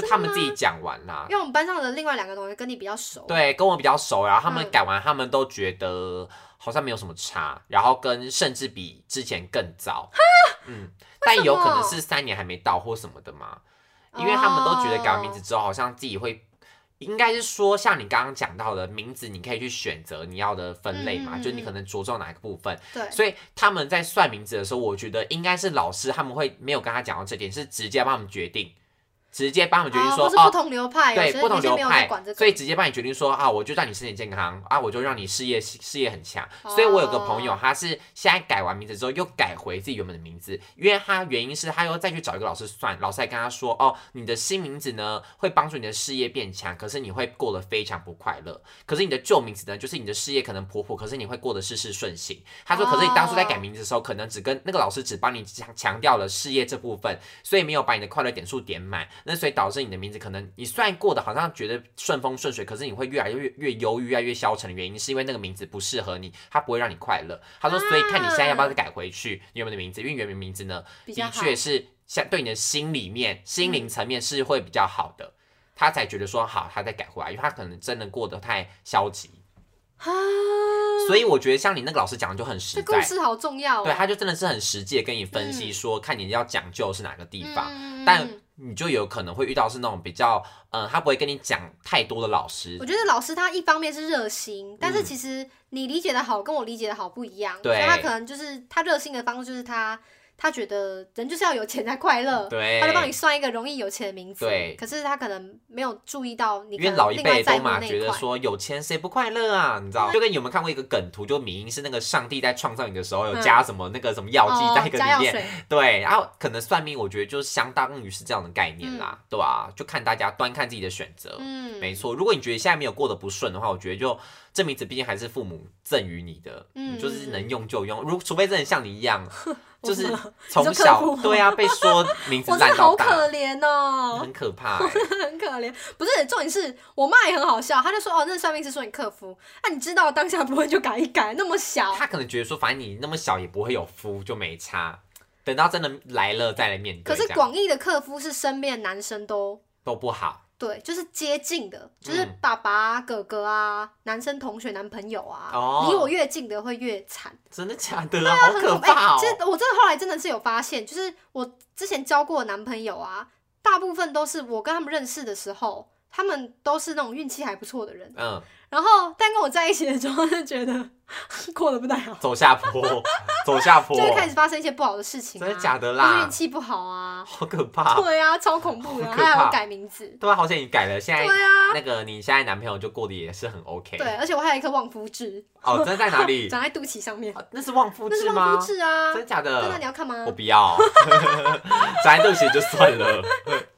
Speaker 2: 就他们自己讲完啦
Speaker 1: 因。为我们班上的另外两个同学跟你比较熟，
Speaker 2: 对，跟我比较熟，然后他们
Speaker 1: 嗯
Speaker 2: 改完，他们都觉得好像没有什么差，然后跟甚至比之前更糟。嗯，但有可能是三年还没到或什么的嘛，因为他们都觉得改完名字之后，好像自己会。应该是说，像你刚刚讲到的名字，你可以去选择你要的分类嘛，
Speaker 1: 嗯嗯嗯
Speaker 2: 就你可能着重哪一个部分。
Speaker 1: 对，
Speaker 2: 所以他们在算名字的时候，我觉得应该是老师他们会没有跟他讲到这点，是直接帮他们决定直接帮他们决定
Speaker 1: 哦
Speaker 2: 说哦。
Speaker 1: 不同流派，
Speaker 2: 对不同流派所以直接帮你决定说啊，我就让你身体健康啊，我就让你事业事业很强。所以我有个朋友，
Speaker 1: 哦
Speaker 2: 他是现在改完名字之后又改回自己原本的名字，因为他原因是他又再去找一个老师算，老师还跟他说哦，你的新名字呢会帮助你的事业变强，可是你会过得非常不快乐。可是你的旧名字呢，就是你的事业可能普普，可是你会过得事事顺心。他说，可是你当初在改名字的时候，可能只跟那个老师只帮你强强调了事业这部分，所以没有把你的快乐点数点满，那所以导致你的名字可能你虽然过得好像觉得顺风顺水，可是你会越来越越忧郁、越来越消沉的原因，是因为那个名字不适合你，它不会让你快乐。他说，所以看你现在要不要再改回去你原本的名字，因为原本名字呢，的确是相对你的心里面、心灵层面是会比较好的。他才觉得说好，他再改回来，因为他可能真的过得太消极，
Speaker 1: 啊，
Speaker 2: 所以我觉得像你那个老师讲的就很实在，
Speaker 1: 这故事好重要。哦，
Speaker 2: 对，他就真的是很实际的跟你分析
Speaker 1: 嗯。
Speaker 2: 说，看你要讲究是哪个地方，
Speaker 1: 嗯
Speaker 2: 但你就有可能会遇到是那种比较，嗯、他不会跟你讲太多的老师
Speaker 1: 我，觉得老师他一方面是热心，但是
Speaker 2: 嗯。
Speaker 1: 其实你理解的好跟我理解的好不一样，
Speaker 2: 对
Speaker 1: 所以他可能就是他热心的方式就是他他觉得人就是要有钱才快乐，
Speaker 2: 对，
Speaker 1: 他就帮你算一个容易有钱的名字，
Speaker 2: 对。
Speaker 1: 可是他可能没有注意到你
Speaker 2: 因为老一辈都嘛
Speaker 1: 嘛
Speaker 2: 觉得说有钱谁不快乐啊，你知道？就跟你有没有看过一个梗图，就米音是那个上帝在创造你的时候有
Speaker 1: 嗯。
Speaker 2: 加什么那个什么药剂
Speaker 1: 哦
Speaker 2: 在一个里面，对，然后可能算命，我觉得就相当于是这样的概念啦，
Speaker 1: 嗯。
Speaker 2: 对吧、就看大家端看自己的选择。
Speaker 1: 嗯，
Speaker 2: 没错，如果你觉得现在没有过得不顺的话，我觉得就这名字毕竟还是父母赠予你的，
Speaker 1: 嗯。
Speaker 2: 就是能用就用。如除非真的像你一样 就是从小对啊被说名字
Speaker 1: 我真的
Speaker 2: 烂到大，
Speaker 1: 好可怜哦，
Speaker 2: 很可怕、欸。
Speaker 1: 很可怜。不是，重点是我妈也很好笑，她就说哦，那算命是说你克夫，那、你知道当下不会就改一改，那么小，
Speaker 2: 她可能觉得说，反正你那么小也不会有夫，就没差。等到真的来了再来面对，
Speaker 1: 可是广义的克夫是身边的男生都
Speaker 2: 都不好。
Speaker 1: 对，就是接近的，就是
Speaker 2: 嗯
Speaker 1: 爸爸、啊、哥哥啊、男生同学、男朋友啊，
Speaker 2: 哦
Speaker 1: 离我越近的会越惨，
Speaker 2: 真的假的啊？好
Speaker 1: 很
Speaker 2: 可怕哦！
Speaker 1: 其实我真的后来真的是有发现，就是我之前交过的男朋友啊，大部分都是我跟他们认识的时候，他们都是那种运气还不错的人，
Speaker 2: 嗯，
Speaker 1: 然后但跟我在一起的时候就觉得 过得不太好。
Speaker 2: 走下坡，走下坡
Speaker 1: 就，会开始发生一些不好的事情、啊，
Speaker 2: 真的假的啦
Speaker 1: 运？气不好啊，
Speaker 2: 好可怕。
Speaker 1: 对啊，超恐怖的，
Speaker 2: 他
Speaker 1: 还要改名字，
Speaker 2: 对啊，好险你改了，现在
Speaker 1: 对啊，
Speaker 2: 那个你现在男朋友就过得也是很 OK。
Speaker 1: 对，而且我还有一颗旺夫痣，
Speaker 2: 哦，真的在哪里？
Speaker 1: 长在肚脐上面，
Speaker 2: 啊那是旺夫
Speaker 1: 那是旺夫？痣啊，
Speaker 2: 真的假
Speaker 1: 真的
Speaker 2: 的
Speaker 1: 你？要看吗
Speaker 2: 我？不要，长在肚脐就算了。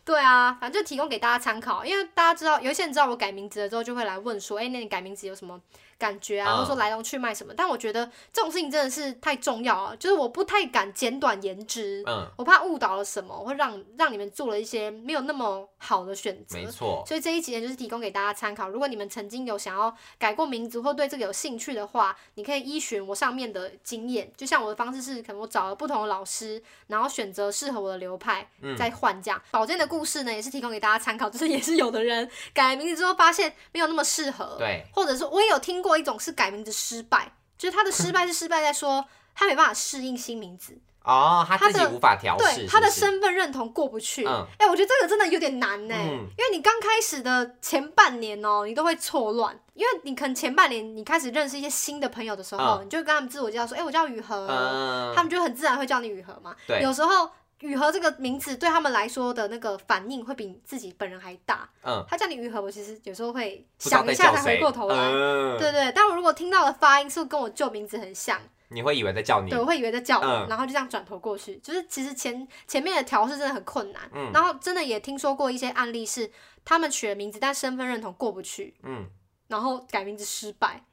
Speaker 1: 对啊，反正就提供给大家参考，因为大家知道，有一些人知道我改名字了之后，就会来问说，哎、那你改名字有什么感觉啊，
Speaker 2: 嗯
Speaker 1: 或者说来龙去脉什么？但我觉得这种事情真的是太重要了，就是我不太敢简短言之，
Speaker 2: 嗯，
Speaker 1: 我怕误导了什么，会让让你们做了一些没有那么好的选择。
Speaker 2: 没错。
Speaker 1: 所以这一集呢，就是提供给大家参考。如果你们曾经有想要改过名字或对这个有兴趣的话，你可以依循我上面的经验，就像我的方式是，可能我找了不同的老师，然后选择适合我的流派，
Speaker 2: 嗯
Speaker 1: 再换这样。宝剑的故事呢，也是提供给大家参考，就是也是有的人改了名字之后发现没有那么适合，
Speaker 2: 对，
Speaker 1: 或者说我也有听过一种是改名字失败，就是他的失败是失败在说他没办法适应新名字。
Speaker 2: 哦，他自己无法调试，
Speaker 1: 对他的身份认同过不去。哎、
Speaker 2: 嗯
Speaker 1: 我觉得这个真的有点难呢、
Speaker 2: 嗯。
Speaker 1: 因为你刚开始的前半年哦、你都会错乱，因为你可能前半年你开始认识一些新的朋友的时候，
Speaker 2: 嗯。
Speaker 1: 你就跟他们自我介绍说，哎、我叫雨禾，
Speaker 2: 嗯，
Speaker 1: 他们就很自然会叫你雨禾嘛。
Speaker 2: 对。
Speaker 1: 有时候雨禾这个名字对他们来说的那个反应会比自己本人还大。
Speaker 2: 嗯，
Speaker 1: 他叫你雨禾，我其实有时候会想一下才回过头来。
Speaker 2: 嗯，
Speaker 1: 对对，但我如果听到的发音是跟我旧名字很像，
Speaker 2: 你会以为在叫你？
Speaker 1: 对，我会以为在叫我，
Speaker 2: 嗯。
Speaker 1: 然后就这样转头过去。就是其实前前面的调试真的很困难，
Speaker 2: 嗯。
Speaker 1: 然后真的也听说过一些案例是他们取了名字，但身份认同过不去，
Speaker 2: 嗯，
Speaker 1: 然后改名字失败。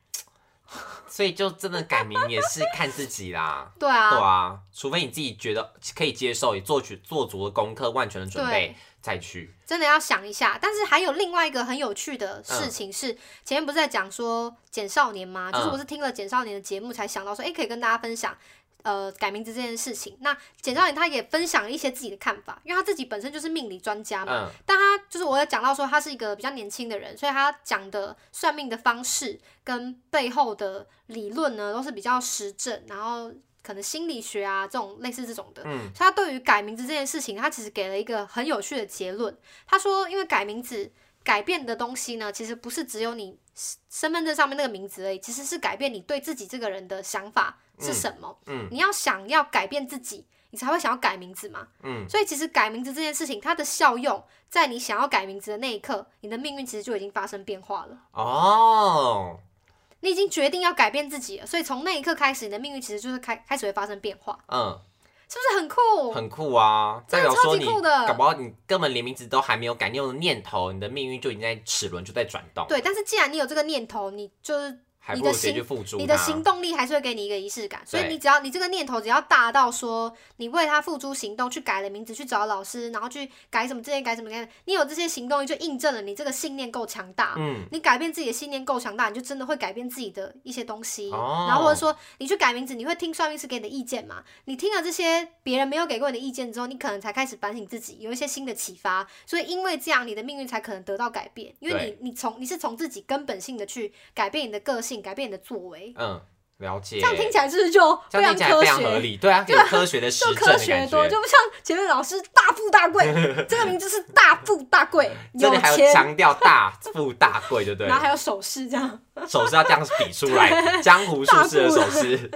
Speaker 2: 所以就真的改名也是看自己啦。
Speaker 1: 对啊，
Speaker 2: 对啊，除非你自己觉得可以接受，也做足做足了功课，万全的准备再去。
Speaker 1: 真的要想一下。但是还有另外一个很有趣的
Speaker 2: 嗯
Speaker 1: 事情是，前面不是在讲说简少年吗？就是
Speaker 2: 嗯
Speaker 1: 我是听了简少年的节目才想到说，哎、可以跟大家分享。呃，改名字这件事情，那简少年他也分享了一些自己的看法，因为他自己本身就是命理专家嘛，
Speaker 2: 嗯
Speaker 1: 但他就是我有讲到说他是一个比较年轻的人，所以他讲的算命的方式跟背后的理论呢，都是比较实证，然后可能心理学啊这种类似这种的。
Speaker 2: 嗯
Speaker 1: 所以他对于改名字这件事情，他其实给了一个很有趣的结论。他说，因为改名字改变的东西呢，其实不是只有你身份证上面那个名字而已，其实是改变你对自己这个人的想法是什么。
Speaker 2: 嗯
Speaker 1: 你要想要改变自己，你你才会想要改名字嘛。
Speaker 2: 嗯，
Speaker 1: 所以其实改名字这件事情，它的效用，在你想要改名字的那一刻，你的命运其实就已经发生变化了。
Speaker 2: 哦，
Speaker 1: 你已经决定要改变自己了，所以从那一刻开始，你的命运其实就是开开始会发生变化，
Speaker 2: 嗯，
Speaker 1: 是不是很酷？
Speaker 2: 很酷啊！代
Speaker 1: 真的超
Speaker 2: 表说你
Speaker 1: 级酷的
Speaker 2: 搞不好你根本连名字都还没有改，你有念头，你的命运就已经在齿轮就在转动，
Speaker 1: 对，但是既然你有这个念头，你就是
Speaker 2: 还不如直接
Speaker 1: 你的行
Speaker 2: 去付诸
Speaker 1: 你的行动力还是会给你一个仪式感，所以你只要你这个念头只要大到说你为他付诸行动，去改了名字，去找老师，然后去改什么这些改什么改，你有这些行动力，就印证了你这个信念够强大。
Speaker 2: 嗯，
Speaker 1: 你改变自己的信念够强大，你就真的会改变自己的一些东西。
Speaker 2: 哦
Speaker 1: 然后或者说你去改名字，你会听算命师给你的意见嘛？你听了这些别人没有给过你的意见之后，你可能才开始反省自己，有一些新的启发。所以因为这样，你的命运才可能得到改变，因为你你从你是从自己根本性的去改变你的个性，改变你的作为。
Speaker 2: 嗯，了解。
Speaker 1: 这样听起来是不是就非常
Speaker 2: 样听起来非常
Speaker 1: 科学？
Speaker 2: 合理，对啊，就科学的实
Speaker 1: 就
Speaker 2: 证
Speaker 1: 学多。就不像前面老师大富大贵，这个名字是大富大贵，有
Speaker 2: 这里还有
Speaker 1: 钱，
Speaker 2: 强调大富大贵，对不对
Speaker 1: 然后？还有手势这样。
Speaker 2: 手势要这样比出来，江湖术士的手势。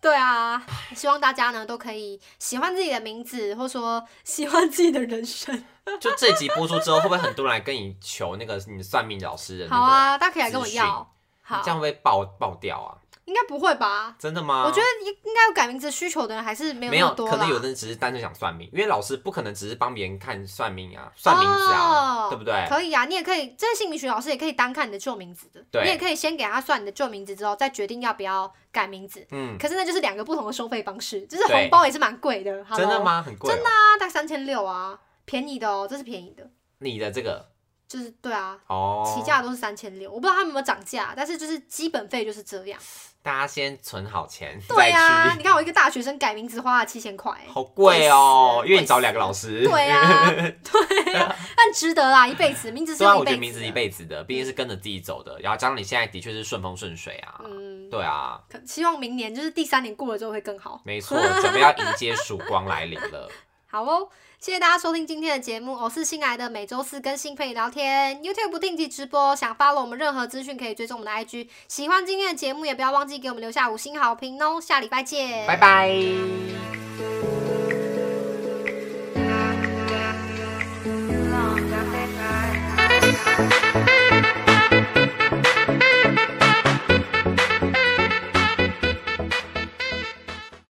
Speaker 1: 对啊，希望大家呢都可以喜欢自己的名字，或说喜欢自己的人生。
Speaker 2: 就这集播出之后，会不会很多人来跟你求那个你算命老师的那个？
Speaker 1: 好啊，大家可以来跟我
Speaker 2: 资
Speaker 1: 要。好
Speaker 2: 这，样会爆爆掉啊？
Speaker 1: 应该不会吧？
Speaker 2: 真的吗？
Speaker 1: 我觉得应应该有改名字需求的人还是没有
Speaker 2: 没有，
Speaker 1: 那么多
Speaker 2: 可能有的人只是单纯想算命，因为老师不可能只是帮别人看算命啊，算名字啊，
Speaker 1: 哦
Speaker 2: 对不对？
Speaker 1: 可以啊，你也可以，这些姓名学老师也可以单看你的旧名字的，
Speaker 2: 对
Speaker 1: 你也可以先给他算你的旧名字之后，再决定要不要改名字。
Speaker 2: 嗯，
Speaker 1: 可是那就是两个不同的收费方式，就是红包也是蛮贵的。
Speaker 2: 真的吗？很贵、哦。
Speaker 1: 真的啊，大概三千六啊，便宜的哦，这是便宜的，
Speaker 2: 你的这个
Speaker 1: 就是对啊，
Speaker 2: 哦，
Speaker 1: 起价都是三千六，我不知道他们有没有涨价，但是就是基本费就是这样。
Speaker 2: 大家先存好钱
Speaker 1: 对啊，你看我一个大学生改名字花了七千块，
Speaker 2: 好贵哦，因为你找两个老师。
Speaker 1: 对啊，对啊，但值得啦，一辈子名字是一辈子的。
Speaker 2: 名字一辈子的，毕竟是跟着自己走的。然后加上你现在的确是顺风顺水啊，
Speaker 1: 嗯，
Speaker 2: 对啊，
Speaker 1: 可希望明年就是第三年过了之后会更好。
Speaker 2: 没错，准备要迎接曙光来临了。
Speaker 1: 好哦，谢谢大家收听今天的节目，我是新来的，每周四更新陪你聊天，YouTube 不定期直播，想 follow 我们任何资讯可以追踪我们的 IG。喜欢今天的节目，也不要忘记给我们留下五星好评哦，下礼拜见，
Speaker 2: 拜拜。